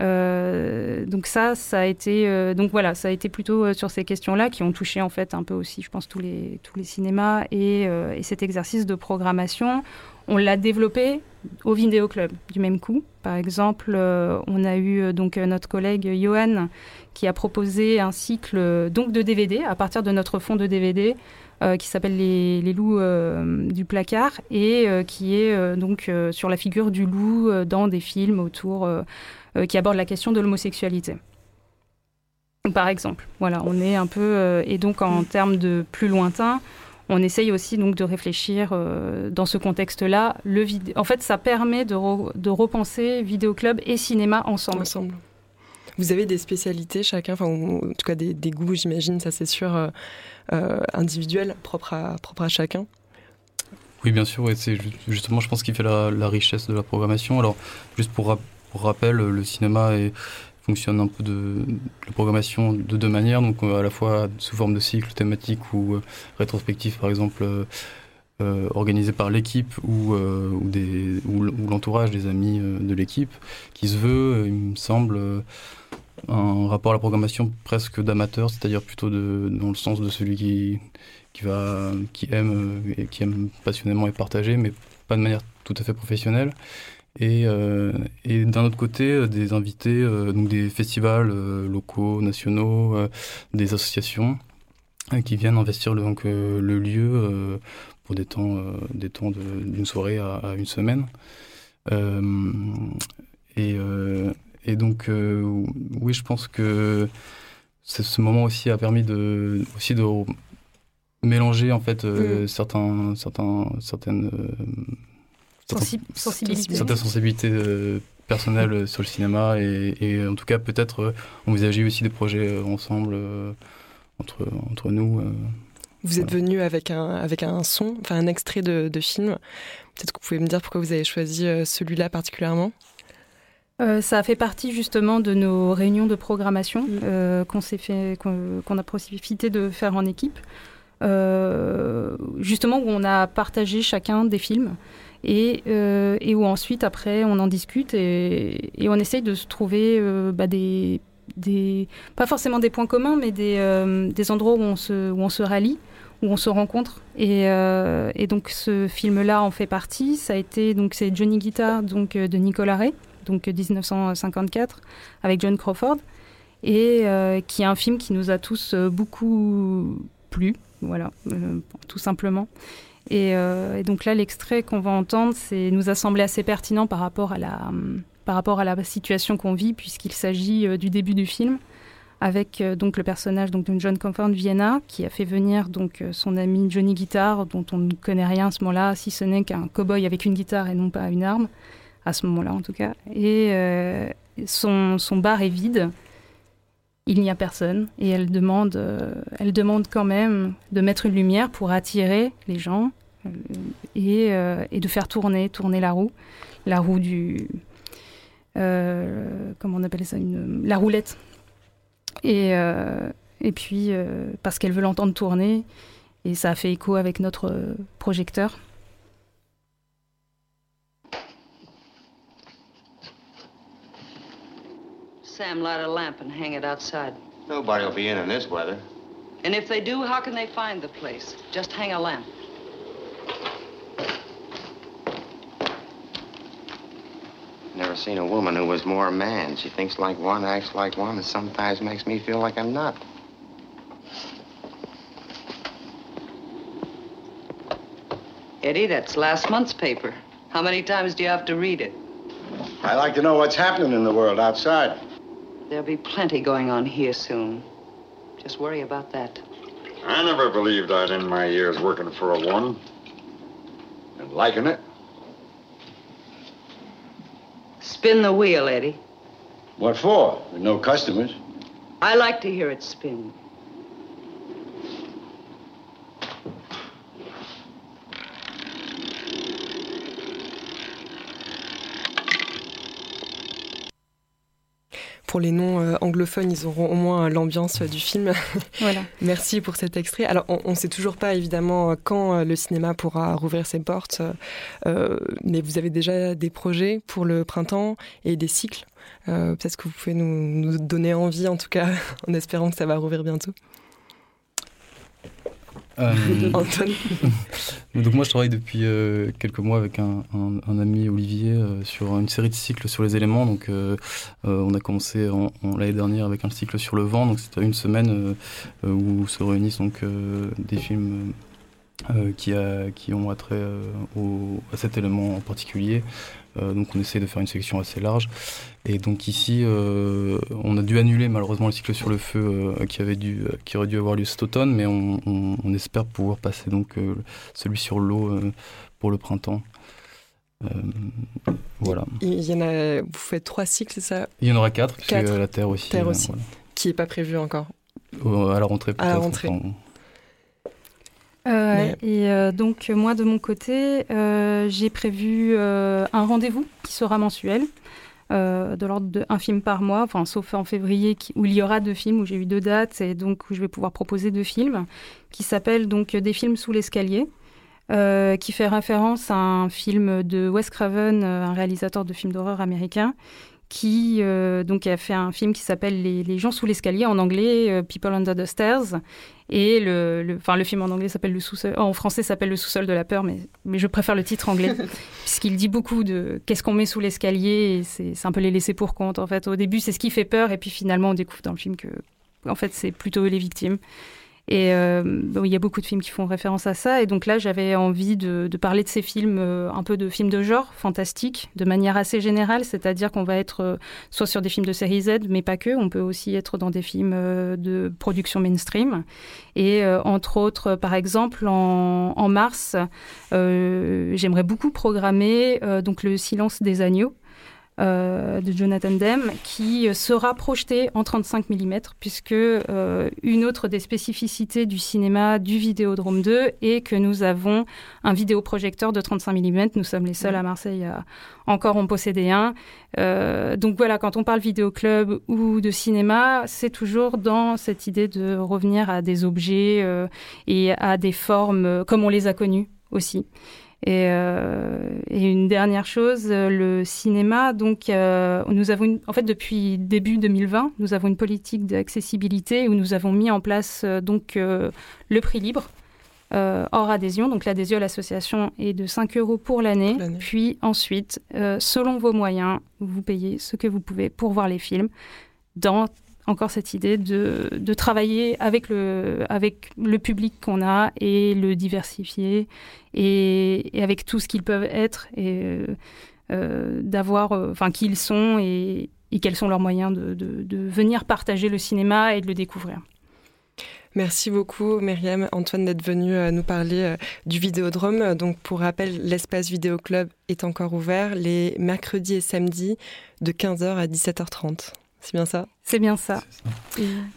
Euh, donc ça, ça a été euh, donc voilà, ça a été plutôt euh, sur ces questions-là qui ont touché en fait un peu aussi, je pense tous les tous les cinémas et, et cet exercice de programmation, on l'a développé au Vidéo Club du même coup. Par exemple, on a eu donc notre collègue Johan qui a proposé un cycle donc de DVD à partir de notre fond de DVD. Qui s'appelle les, les, loups du placard et qui est donc sur la figure du loup dans des films autour euh, qui aborde la question de l'homosexualité. Par exemple, voilà, on est un peu euh, et donc en termes de plus lointain, on essaye aussi donc de réfléchir euh, dans ce contexte-là. Le en fait, ça permet de, de repenser vidéoclub et cinéma. Ensemble. Vous avez des spécialités chacun, enfin en tout cas des, goûts, j'imagine, ça c'est sûr, individuels, propres à, propre à chacun. Oui, bien sûr, c'est justement, je pense, qu'il fait la, la, richesse de la programmation. Alors, juste pour, pour rappel, le cinéma fonctionne un peu de, programmation de deux manières, donc euh, à la fois sous forme de cycle thématique ou euh, rétrospectif, par exemple, euh, organisé par l'équipe ou, ou, l'entourage des amis de l'équipe, qui se veut, il me semble, un rapport à la programmation presque d'amateur, c'est-à-dire plutôt de, dans le sens de celui qui, qui, aime, et qui aime passionnément et partager, mais pas de manière tout à fait professionnelle. Et, euh, d'un autre côté, euh, des invités, euh, donc des festivals locaux, nationaux, des associations qui viennent investir le, donc, le lieu pour des temps, d'une soirée à, une semaine. et, et donc, oui, je pense que ce moment aussi a permis de, aussi de mélanger en fait mm. certains, certains, certaines, sensibilités, certaines sensibilités personnelles sur le cinéma et, et en tout cas peut-être envisager aussi des projets ensemble entre, entre nous. Vous êtes venu avec un, avec un son, enfin un extrait de, de film. Peut-être que vous pouvez me dire pourquoi vous avez choisi euh, celui-là particulièrement? Euh, ça fait partie justement de nos réunions de programmation mm. euh, qu'on s'est fait, qu'on a profité de faire en équipe. justement où on a partagé chacun des films et, et où ensuite après on en discute et, et on essaye de se trouver bah, des, des, pas forcément des points communs, mais des, des endroits où on se, où on se rallie où on se rencontre. Euh, et, donc ce film-là en fait partie. Ça a été donc c'est Johnny Guitar donc euh, de Nicolas Ray, donc 1954 avec John Crawford, et euh, qui est un film qui nous a tous beaucoup plu, voilà, tout simplement. Et, donc là, l'extrait qu'on va entendre, c'est nous a semblé assez pertinent par rapport à la par rapport à la situation qu'on vit, puisqu'il s'agit du début du film avec euh, donc le personnage donc de John Comfort Vienna qui a fait venir donc euh, son ami Johnny Guitar dont on ne connaît rien à ce moment-là si ce n'est qu'un cow-boy avec une guitare et non pas une arme à ce moment-là en tout cas. Et euh, son, bar est vide. Il n'y a personne. Et elle demande elle demande quand même de mettre une lumière pour attirer les gens et, et de faire tourner tourner la roue. La roue du comment on appelle ça la roulette. Et, euh, puis, euh, parce qu'elle veut l'entendre tourner, et ça a fait écho avec notre euh, projecteur. Sam, light a lamp and hang it outside. Nobody will be in in this weather. And if they do, how can they find the place? Just hang a lamp. Never seen a woman who was more a man. She thinks like one, acts like one, and sometimes makes me feel like I'm not. Eddie, that's last month's paper. How many times do you have to read it? I like to know what's happening in the world outside. There'll be plenty going on here soon. Just worry about that. I never believed I'd end my years working for a woman. And liking it. Spin the wheel, Eddie. What for? With no customers. I like to hear it spin. Pour les noms euh, anglophones, ils auront au moins l'ambiance du film. <laughs> Voilà. Merci pour cet extrait. Alors, on ne sait toujours pas évidemment quand euh, le cinéma pourra rouvrir ses portes, euh, mais vous avez déjà des projets pour le printemps et des cycles. Peut-être que vous pouvez nous, nous donner envie, en tout cas, <laughs> en espérant que ça va rouvrir bientôt. Euh, <laughs> donc moi je travaille depuis euh, quelques mois avec un, ami Olivier euh, sur une série de cycles sur les éléments. Donc on a commencé l'année dernière avec un cycle sur le vent. Donc c'était une semaine où se réunissent donc des films qui, a, qui ont attrait à cet élément en particulier. Donc on essaie de faire une sélection assez large. Et donc ici, euh, on a dû annuler malheureusement le cycle sur le feu euh, qui, avait dû, euh, qui aurait dû avoir lieu cet automne, mais on, on, espère pouvoir passer donc celui sur l'eau pour le printemps. voilà. Il y en a, vous faites trois cycles, c'est ça? Il y en aura quatre, quatre. la Terre aussi. Terre aussi. Qui n'est pas prévu encore À la rentrée peut-être. À la rentrée. Et donc moi de mon côté, j'ai prévu un rendez-vous qui sera mensuel euh, de l'ordre d'un film par mois, enfin, sauf en février où il y aura deux films, où j'ai eu deux dates et donc où je vais pouvoir proposer deux films, qui s'appellent donc Des films sous l'escalier. Euh, qui fait référence à un film de Wes Craven, euh, un réalisateur de films d'horreur américain, qui donc a fait un film qui s'appelle les, gens sous l'escalier en anglais, People Under the Stairs, et le, le, enfin, le film en anglais s'appelle le sous-sol, en français s'appelle le sous-sol de la peur, mais, mais je préfère le titre anglais <laughs> puisqu'il dit beaucoup de qu'est-ce qu'on met sous l'escalier c'est un peu les laisser pour compte en fait. Au début, c'est ce qui fait peur et puis finalement on découvre dans le film que en fait c'est plutôt les victimes. Et euh, il y a beaucoup de films qui font référence à ça. Et donc là, j'avais envie de, parler de ces films, euh, un peu de films de genre, fantastiques, de manière assez générale. C'est-à-dire qu'on va être euh, soit sur des films de série Z, mais pas que. On peut aussi être dans des films de production mainstream. Et entre autres, par exemple, en, en mars, j'aimerais beaucoup programmer donc Le silence des agneaux euh, de Jonathan Demme qui sera projeté en 35 mm puisque euh, une autre des spécificités du cinéma du Vidéodrome 2 est que nous avons un vidéoprojecteur de 35 mm. Nous sommes les seuls à Marseille à encore en posséder un. Euh, donc voilà, quand on parle vidéoclub ou de cinéma, c'est toujours dans cette idée de revenir à des objets et à des formes comme on les a connues aussi. Euh, et, une dernière chose, le cinéma. Donc, euh, nous avons, en fait, depuis début 2020, nous avons une politique d'accessibilité où nous avons mis en place euh, donc le prix libre. hors adhésion. Donc l'adhésion à l'association est de 5 euros pour l'année. Puis ensuite, selon vos moyens, vous payez ce que vous pouvez pour voir les films dans encore cette idée de, travailler avec le, public qu'on a et le diversifier et, avec tout ce qu'ils peuvent être et euh, d'avoir, euh, enfin, qui ils sont et, quels sont leurs moyens de, venir partager le cinéma et de le découvrir. Merci beaucoup, Myriam, Antoine, d'être venu euh, nous parler du Vidéodrome. Donc, pour rappel, l'espace Vidéo Club est encore ouvert les mercredis et samedis de 15h à 17h30. C'est bien ça? C'est bien ça.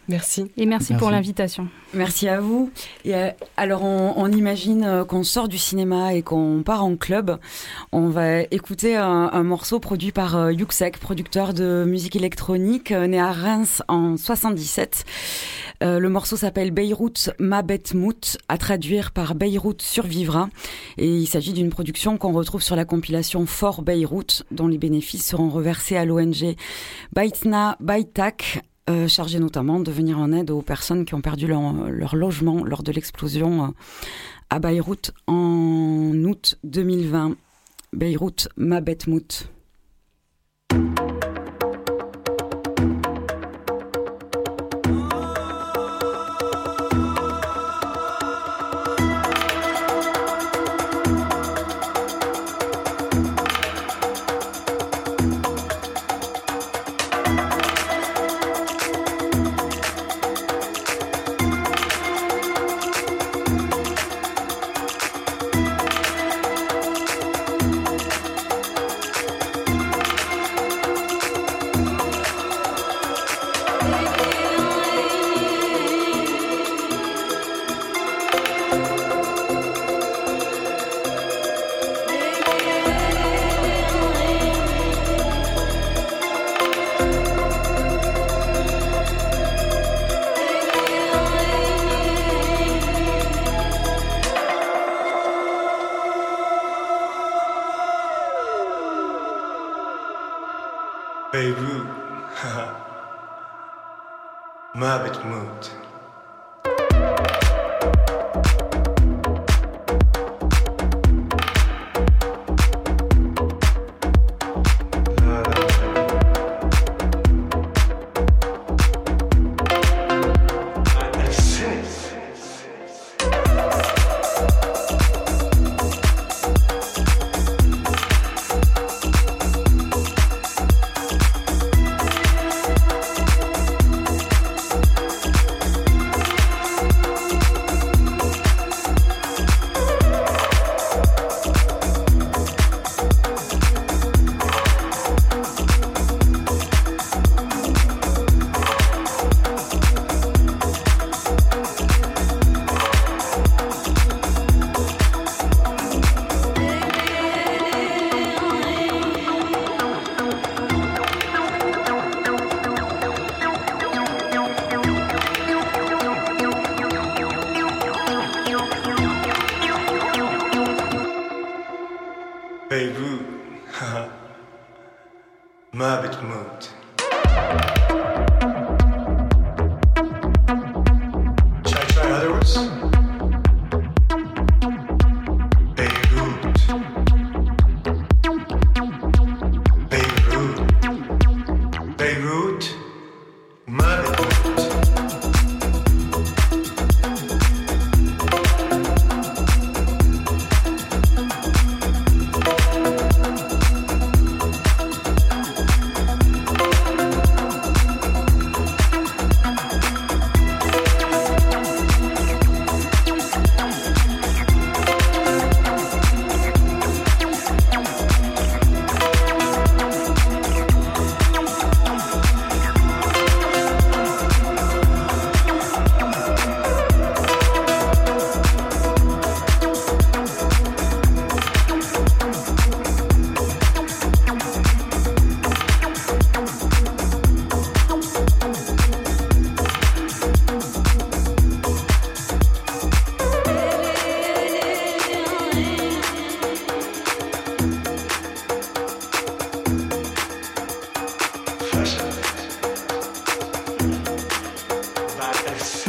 merci. Et merci, pour l'invitation. Merci à vous. Et euh, alors, on, imagine euh, qu'on sort du cinéma et qu'on part en club. On va écouter un, morceau produit par euh, Yuxek, producteur de musique électronique, né à Reims en 77. le morceau s'appelle Beyrouth Ma bête mout, à traduire par Beyrouth survivra. Et il s'agit d'une production qu'on retrouve sur la compilation Fort Beyrouth, dont les bénéfices seront reversés à l'ONG Baitna Baitak, euh, chargé notamment de venir en aide aux personnes qui ont perdu leur, logement lors de l'explosion euh, à Beyrouth en août 2020. Beyrouth, Mabet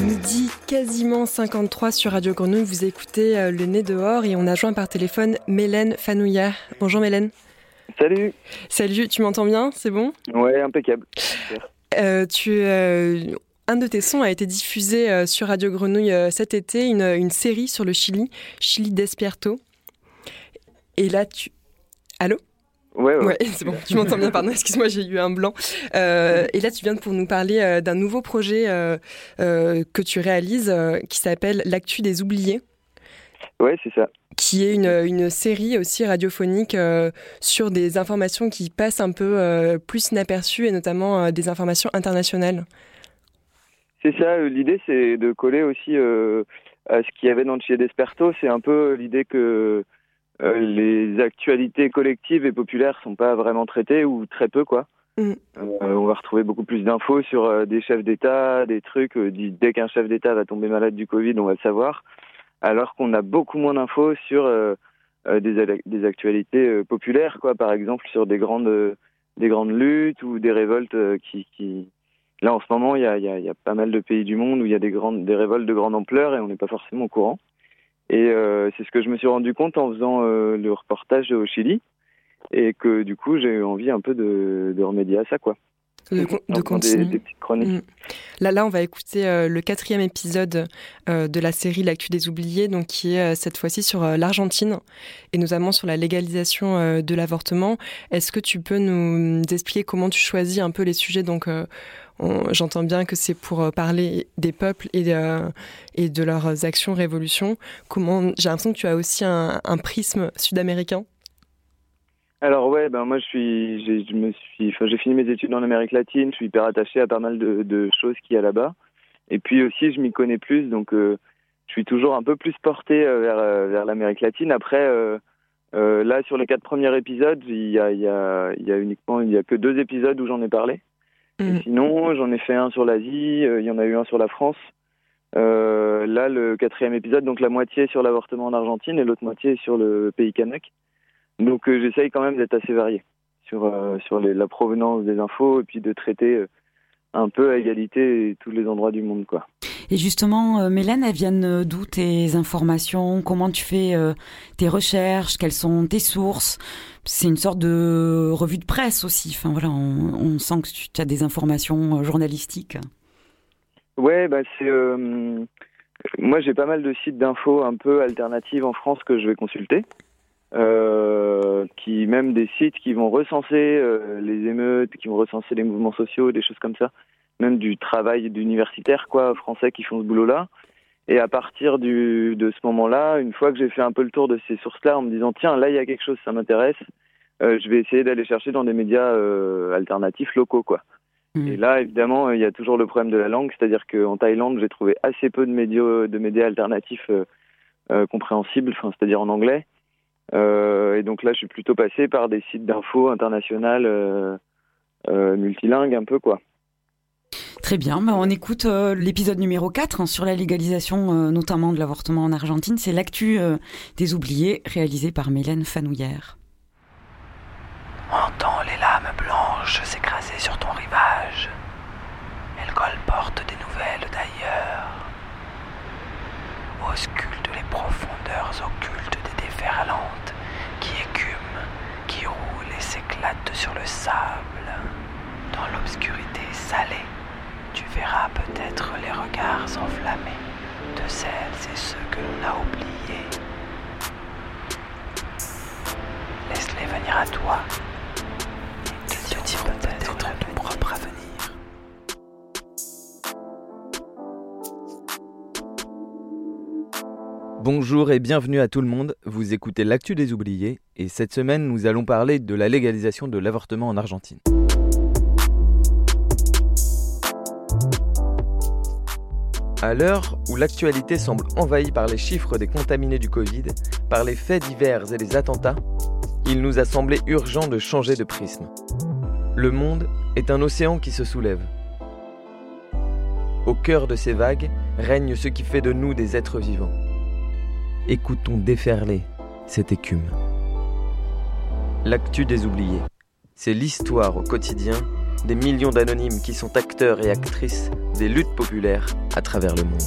Midi quasiment 53 sur Radio Grenouille, vous écoutez euh, Le Nez dehors et on a joint par téléphone Mélène Fanouillard. Bonjour Mélène. Salut. Salut, tu m'entends bien? C'est bon? Ouais, impeccable. Euh, tu, euh, un de tes sons a été diffusé sur Radio Grenouille cet été, une, une, série sur le Chili, Chili Despierto. Et là, tu... Allô? Ouais, ouais. <laughs> c'est bon, tu m'entends bien, pardon, excuse-moi, j'ai eu un blanc. Euh, et là, tu viens pour nous parler euh, d'un nouveau projet euh, que tu réalises qui s'appelle L'actu des oubliés. Ouais, c'est ça. Qui est une, une série aussi radiophonique sur des informations qui passent un peu plus inaperçues et notamment des informations internationales. C'est ça, l'idée c'est de coller aussi à ce qu'il y avait dans le Chile d'Esperto. C'est un peu l'idée que les actualités collectives et populaires sont pas vraiment traitées ou très peu quoi. Mm. Euh, on va retrouver beaucoup plus d'infos sur euh, des chefs d'État, des trucs. dès qu'un chef d'État va tomber malade du Covid, on va le savoir. Alors qu'on a beaucoup moins d'infos sur des, des, actualités populaires, quoi. Par exemple, sur des grandes, des grandes luttes ou des révoltes qui, qui... Là, en ce moment, il y a, y, a, y a, pas mal de pays du monde où il y a des, grandes, des révoltes de grande ampleur et on n'est pas forcément au courant. Et euh, c'est ce que je me suis rendu compte en faisant euh, le reportage au Chili, et que du coup j'ai eu envie un peu de, de remédier à ça, quoi. De, de continuer. Des, petites chroniques. Mm. Là, là, on va écouter euh, le quatrième épisode de la série L'actu des oubliés, donc qui est cette fois-ci sur l'Argentine et notamment sur la légalisation de l'avortement. Est-ce que tu peux nous expliquer comment tu choisis un peu les sujets donc J'entends bien que c'est pour euh, parler des peuples et de, et de leurs actions révolution. Comment J'ai l'impression que tu as aussi un, prisme sud-américain. Alors ouais, ben moi je suis, j'ai fini mes études en Amérique latine. Je suis hyper attaché à pas mal de, choses qu'il y a là-bas. Et puis aussi, je m'y connais plus, donc euh, je suis toujours un peu plus porté euh, vers, l'Amérique latine. Après, là sur les quatre premiers épisodes, il y il y a uniquement, il y a que deux épisodes où j'en ai parlé. Mm. Sinon, j'en ai fait un sur l'Asie, euh, il y en a eu un sur la France. Euh, là, le quatrième épisode, donc la moitié sur l'avortement en Argentine et l'autre moitié sur le pays kanak. Donc euh, j'essaye quand même d'être assez varié sur, sur la provenance des infos et puis de traiter un peu à égalité tous les endroits du monde. quoi. Et justement, Mélène, elles viennent d'où tes informations? Comment tu fais tes recherches? Quelles sont tes sources? C'est une sorte de revue de presse aussi. Enfin voilà, on, sent que tu as des informations euh, journalistiques. Ouais, bah c'est. Euh, moi, j'ai pas mal de sites d'infos un peu alternatives en France que je vais consulter. Euh, qui même des sites qui vont recenser les émeutes, qui vont recenser les mouvements sociaux, des choses comme ça, même du travail d'universitaire quoi, français qui font ce boulot-là. Et à partir du, de ce moment-là, une fois que j'ai fait un peu le tour de ces sources-là, en me disant tiens là il y a quelque chose, ça m'intéresse, euh, je vais essayer d'aller chercher dans des médias euh, alternatifs locaux, quoi. Hmm. Et là, évidemment, il y a toujours le problème de la langue, c'est-à-dire qu'en Thaïlande, j'ai trouvé assez peu de médias, de médias alternatifs euh, compréhensibles, enfin, c'est-à-dire en anglais. et donc là, je suis plutôt passé par des sites d'infos internationales multilingues, un peu, quoi. Très bien, bah, on écoute l'épisode numéro 4 hein, sur la légalisation notamment de l'avortement en Argentine. C'est l'actu des oubliés réalisé par Mélène Fanouillère. Entends les lames blanches s'écraser sur ton rivage. Elles colportent des nouvelles d'ailleurs. Auscultent les profondeurs occultes des déferlantes qui écument, qui roulent et s'éclatent sur le sable. Dans l'obscurité salée, tu verras peut-être les regards enflammés de celles et ceux que l'on a oubliés. Laisse-les venir à toi Bonjour et bienvenue à tout le monde, vous écoutez l'actu des oubliés et cette semaine nous allons parler de la légalisation de l'avortement en Argentine. À l'heure où l'actualité semble envahie par les chiffres des contaminés du Covid, par les faits divers et les attentats, il nous a semblé urgent de changer de prisme. Le monde est un océan qui se soulève. Au cœur de ces vagues règne ce qui fait de nous des êtres vivants. Écoutons déferler cette écume. L'actu des oubliés, c'est l'histoire au quotidien des millions d'anonymes qui sont acteurs et actrices des luttes populaires à travers le monde.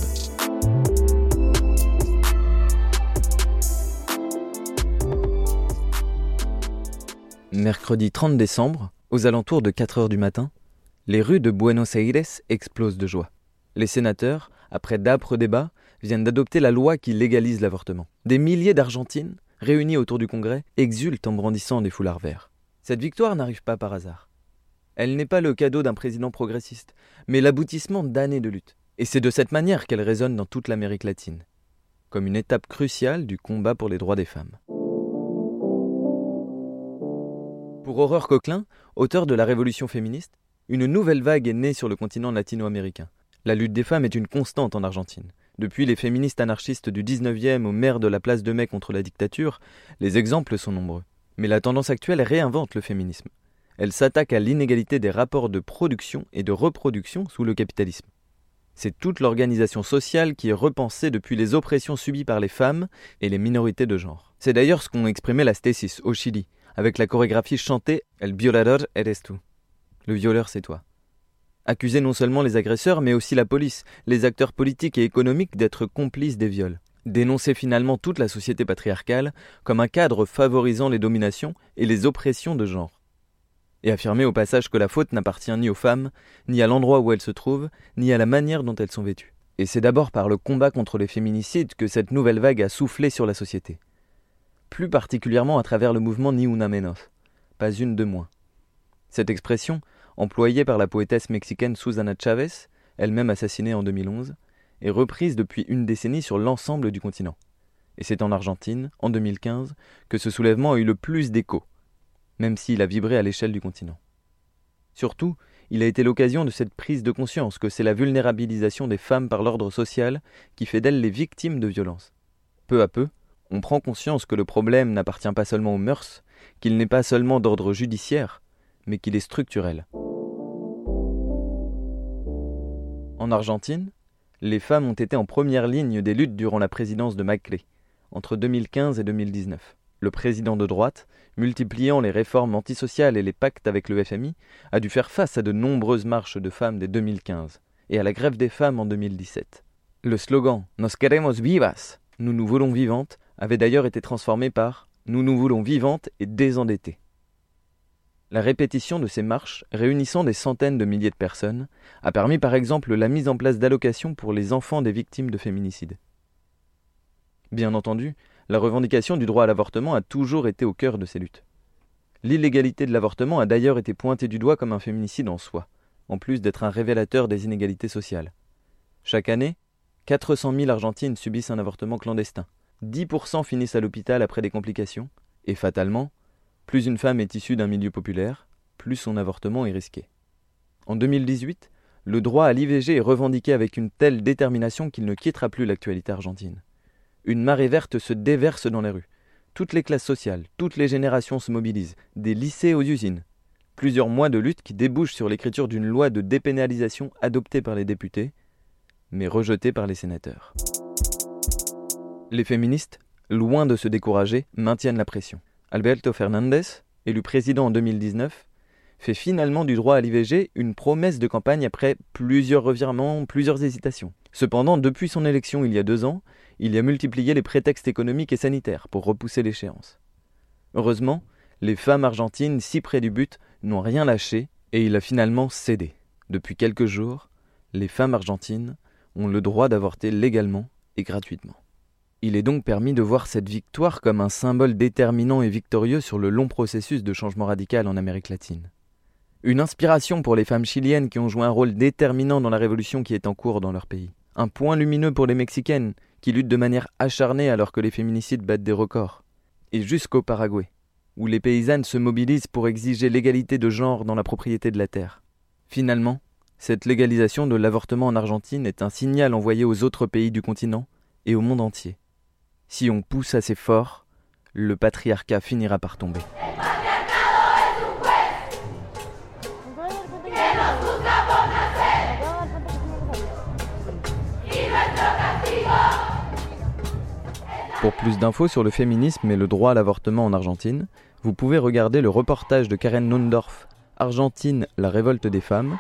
Mercredi 30 décembre, aux alentours de 4 heures du matin, les rues de Buenos Aires explosent de joie. Les sénateurs, après d'âpres débats, viennent d'adopter la loi qui légalise l'avortement. Des milliers d'Argentines, réunies autour du Congrès, exultent en brandissant des foulards verts. Cette victoire n'arrive pas par hasard. Elle n'est pas le cadeau d'un président progressiste, mais l'aboutissement d'années de lutte. Et c'est de cette manière qu'elle résonne dans toute l'Amérique latine, comme une étape cruciale du combat pour les droits des femmes. Pour Aurore Coquelin, auteur de La Révolution féministe, une nouvelle vague est née sur le continent latino-américain. La lutte des femmes est une constante en Argentine. Depuis les féministes anarchistes du 19e au maire de la place de Mai contre la dictature, les exemples sont nombreux. Mais la tendance actuelle réinvente le féminisme. Elle s'attaque à l'inégalité des rapports de production et de reproduction sous le capitalisme. C'est toute l'organisation sociale qui est repensée depuis les oppressions subies par les femmes et les minorités de genre. C'est d'ailleurs ce qu'ont exprimé la Stasis au Chili, avec la chorégraphie chantée El violador eres tú. Le violeur, c'est toi. Accuser non seulement les agresseurs, mais aussi la police, les acteurs politiques et économiques d'être complices des viols. Dénoncer finalement toute la société patriarcale comme un cadre favorisant les dominations et les oppressions de genre. Et affirmer au passage que la faute n'appartient ni aux femmes, ni à l'endroit où elles se trouvent, ni à la manière dont elles sont vêtues. Et c'est d'abord par le combat contre les féminicides que cette nouvelle vague a soufflé sur la société plus particulièrement à travers le mouvement Ni una menos, pas une de moins. Cette expression, employée par la poétesse mexicaine Susana Chavez, elle-même assassinée en 2011, est reprise depuis une décennie sur l'ensemble du continent. Et c'est en Argentine, en 2015, que ce soulèvement a eu le plus d'écho, même s'il a vibré à l'échelle du continent. Surtout, il a été l'occasion de cette prise de conscience que c'est la vulnérabilisation des femmes par l'ordre social qui fait d'elles les victimes de violences. Peu à peu, on prend conscience que le problème n'appartient pas seulement aux mœurs, qu'il n'est pas seulement d'ordre judiciaire, mais qu'il est structurel. En Argentine, les femmes ont été en première ligne des luttes durant la présidence de Macri, entre 2015 et 2019. Le président de droite, multipliant les réformes antisociales et les pactes avec le FMI, a dû faire face à de nombreuses marches de femmes dès 2015 et à la grève des femmes en 2017. Le slogan Nos queremos vivas, nous nous voulons vivantes, avait d'ailleurs été transformé par Nous nous voulons vivantes et désendettées. La répétition de ces marches, réunissant des centaines de milliers de personnes, a permis par exemple la mise en place d'allocations pour les enfants des victimes de féminicides. Bien entendu, la revendication du droit à l'avortement a toujours été au cœur de ces luttes. L'illégalité de l'avortement a d'ailleurs été pointée du doigt comme un féminicide en soi, en plus d'être un révélateur des inégalités sociales. Chaque année, 400 000 Argentines subissent un avortement clandestin, 10% finissent à l'hôpital après des complications, et fatalement, plus une femme est issue d'un milieu populaire, plus son avortement est risqué. En 2018, le droit à l'IVG est revendiqué avec une telle détermination qu'il ne quittera plus l'actualité argentine. Une marée verte se déverse dans les rues. Toutes les classes sociales, toutes les générations se mobilisent, des lycées aux usines. Plusieurs mois de lutte qui débouchent sur l'écriture d'une loi de dépénalisation adoptée par les députés, mais rejetée par les sénateurs. Les féministes, loin de se décourager, maintiennent la pression. Alberto Fernandez, élu président en 2019, fait finalement du droit à l'IVG une promesse de campagne après plusieurs revirements, plusieurs hésitations. Cependant, depuis son élection il y a deux ans, il a multiplié les prétextes économiques et sanitaires pour repousser l'échéance. Heureusement, les femmes argentines, si près du but, n'ont rien lâché et il a finalement cédé. Depuis quelques jours, les femmes argentines ont le droit d'avorter légalement et gratuitement. Il est donc permis de voir cette victoire comme un symbole déterminant et victorieux sur le long processus de changement radical en Amérique latine. Une inspiration pour les femmes chiliennes qui ont joué un rôle déterminant dans la révolution qui est en cours dans leur pays. Un point lumineux pour les Mexicaines qui luttent de manière acharnée alors que les féminicides battent des records. Et jusqu'au Paraguay, où les paysannes se mobilisent pour exiger l'égalité de genre dans la propriété de la terre. Finalement, cette légalisation de l'avortement en Argentine est un signal envoyé aux autres pays du continent et au monde entier. Si on pousse assez fort, le patriarcat finira par tomber. Pour plus d'infos sur le féminisme et le droit à l'avortement en Argentine, vous pouvez regarder le reportage de Karen Nondorf Argentine, la révolte des femmes,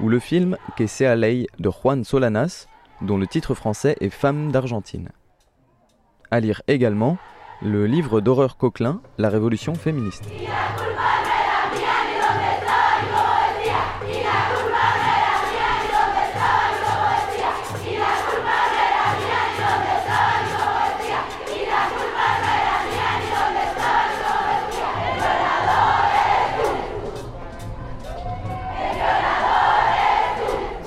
ou le film Que sea ley de Juan Solanas, dont le titre français est Femmes d'Argentine. À lire également le livre d'horreur Coquelin, La Révolution féministe.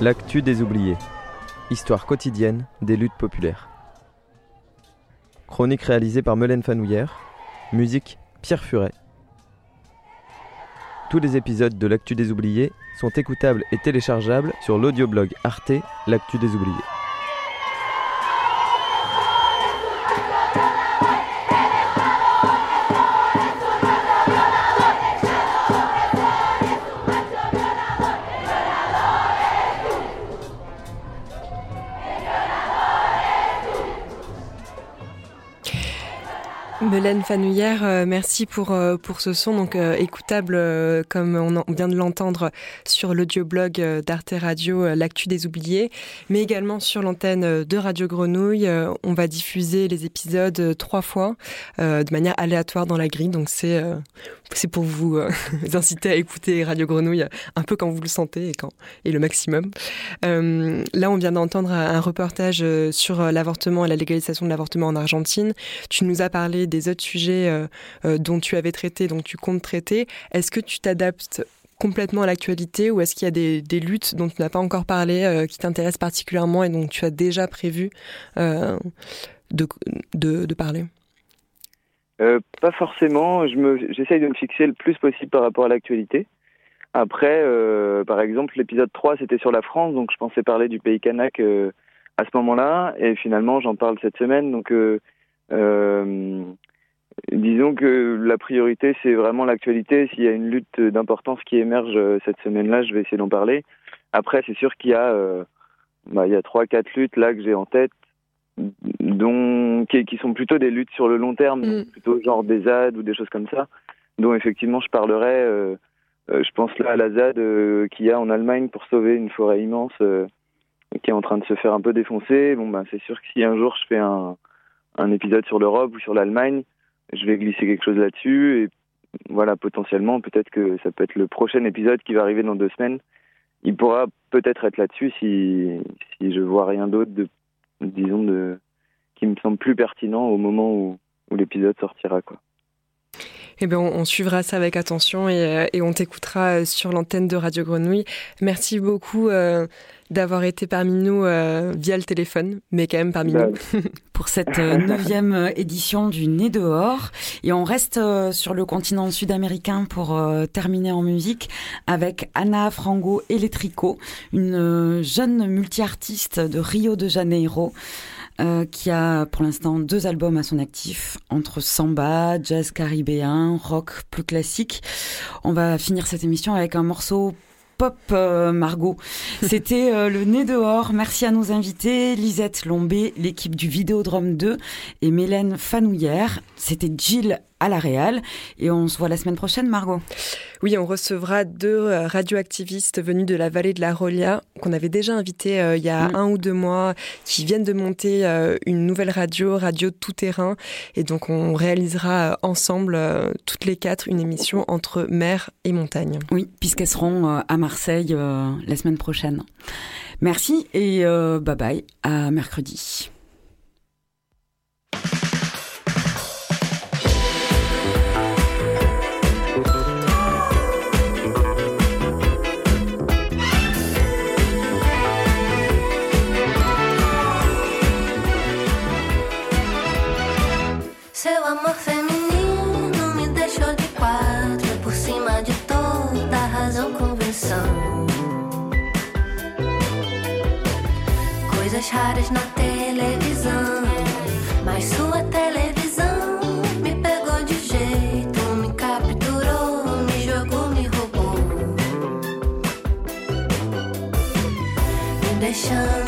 L'actu des oubliés. Histoire quotidienne des luttes populaires. Chronique réalisée par Melaine Fanouillère. Musique Pierre Furet. Tous les épisodes de L'actu des oubliés sont écoutables et téléchargeables sur l'audioblog Arte L'actu des oubliés. Melaine Fanouillère, euh, merci pour, euh, pour ce son, donc euh, écoutable comme on, vient de l'entendre sur l'audioblog d'Arte Radio, L'actu des oubliés, mais également sur l'antenne de Radio Grenouille. on va diffuser les épisodes trois fois de manière aléatoire dans la grille, donc c'est c'est pour vous <laughs> inciter à écouter Radio Grenouille un peu quand vous le sentez et, quand, et le maximum. là, on vient d'entendre un reportage sur l'avortement et la légalisation de l'avortement en Argentine. Tu nous as parlé des autres sujets euh, euh, dont tu avais traité, dont tu comptes traiter. Est-ce que tu t'adaptes complètement à l'actualité ou est-ce qu'il y a des, luttes dont tu n'as pas encore parlé euh, qui t'intéressent particulièrement et dont tu as déjà prévu de, de, parler? Pas forcément. J'essaye de me fixer le plus possible par rapport à l'actualité. Après, par exemple, l'épisode 3, c'était sur la France, donc je pensais parler du pays kanak à ce moment-là, et finalement, j'en parle cette semaine. Donc, disons que la priorité, c'est vraiment l'actualité. S'il y a une lutte d'importance qui émerge euh, cette semaine-là, je vais essayer d'en parler. Après, c'est sûr qu'il y a, euh, bah, il y a trois, quatre luttes là que j'ai en tête, dont qui, qui, sont plutôt des luttes sur le long terme, mm. plutôt genre des ZAD ou des choses comme ça, dont effectivement je parlerai. Euh, je pense là à la ZAD qu'il y a en Allemagne pour sauver une forêt immense qui est en train de se faire un peu défoncer. Bon, bah, c'est sûr que si un jour je fais un un épisode sur l'Europe ou sur l'Allemagne, je vais glisser quelque chose là-dessus et voilà, potentiellement, peut-être que ça peut être le prochain épisode qui va arriver dans deux semaines. Il pourra peut-être être là-dessus si, si je vois rien d'autre de, disons, de, qui me semble plus pertinent au moment où, où l'épisode sortira, quoi. Eh bien, on, suivra ça avec attention et, euh, et on t'écoutera euh, sur l'antenne de Radio Grenouille. Merci beaucoup euh, d'avoir été parmi nous via le téléphone, mais quand même parmi nous. <laughs> Pour cette neuvième édition du Nez dehors. Et on reste sur le continent sud-américain pour terminer en musique avec Anna Frango Electrico, une jeune multi-artiste de Rio de Janeiro. Euh, qui a pour l'instant deux albums à son actif, entre samba, jazz caribéen, rock plus classique. On va finir cette émission avec un morceau pop euh, Margot. <laughs> C'était euh, le nez dehors. Merci à nos invités, Lisette Lombé, l'équipe du Vidéodrome 2 et Mélène Fanouillère. C'était Jill à la Réal et on se voit la semaine prochaine Margot. Oui, on recevra deux euh, radioactivistes venus de la vallée de la Rolia qu'on avait déjà invités il y a mm. un ou deux mois qui viennent de monter une nouvelle radio, Radio Tout Terrain et donc on réalisera ensemble toutes les quatre une émission entre mer et montagne. Oui, puisqu'elles seront à Marseille euh, la semaine prochaine. Merci et euh, bye bye, à mercredi. Raras na televisão. Mas sua televisão me pegou de jeito, me capturou, me jogou, me roubou. Me deixando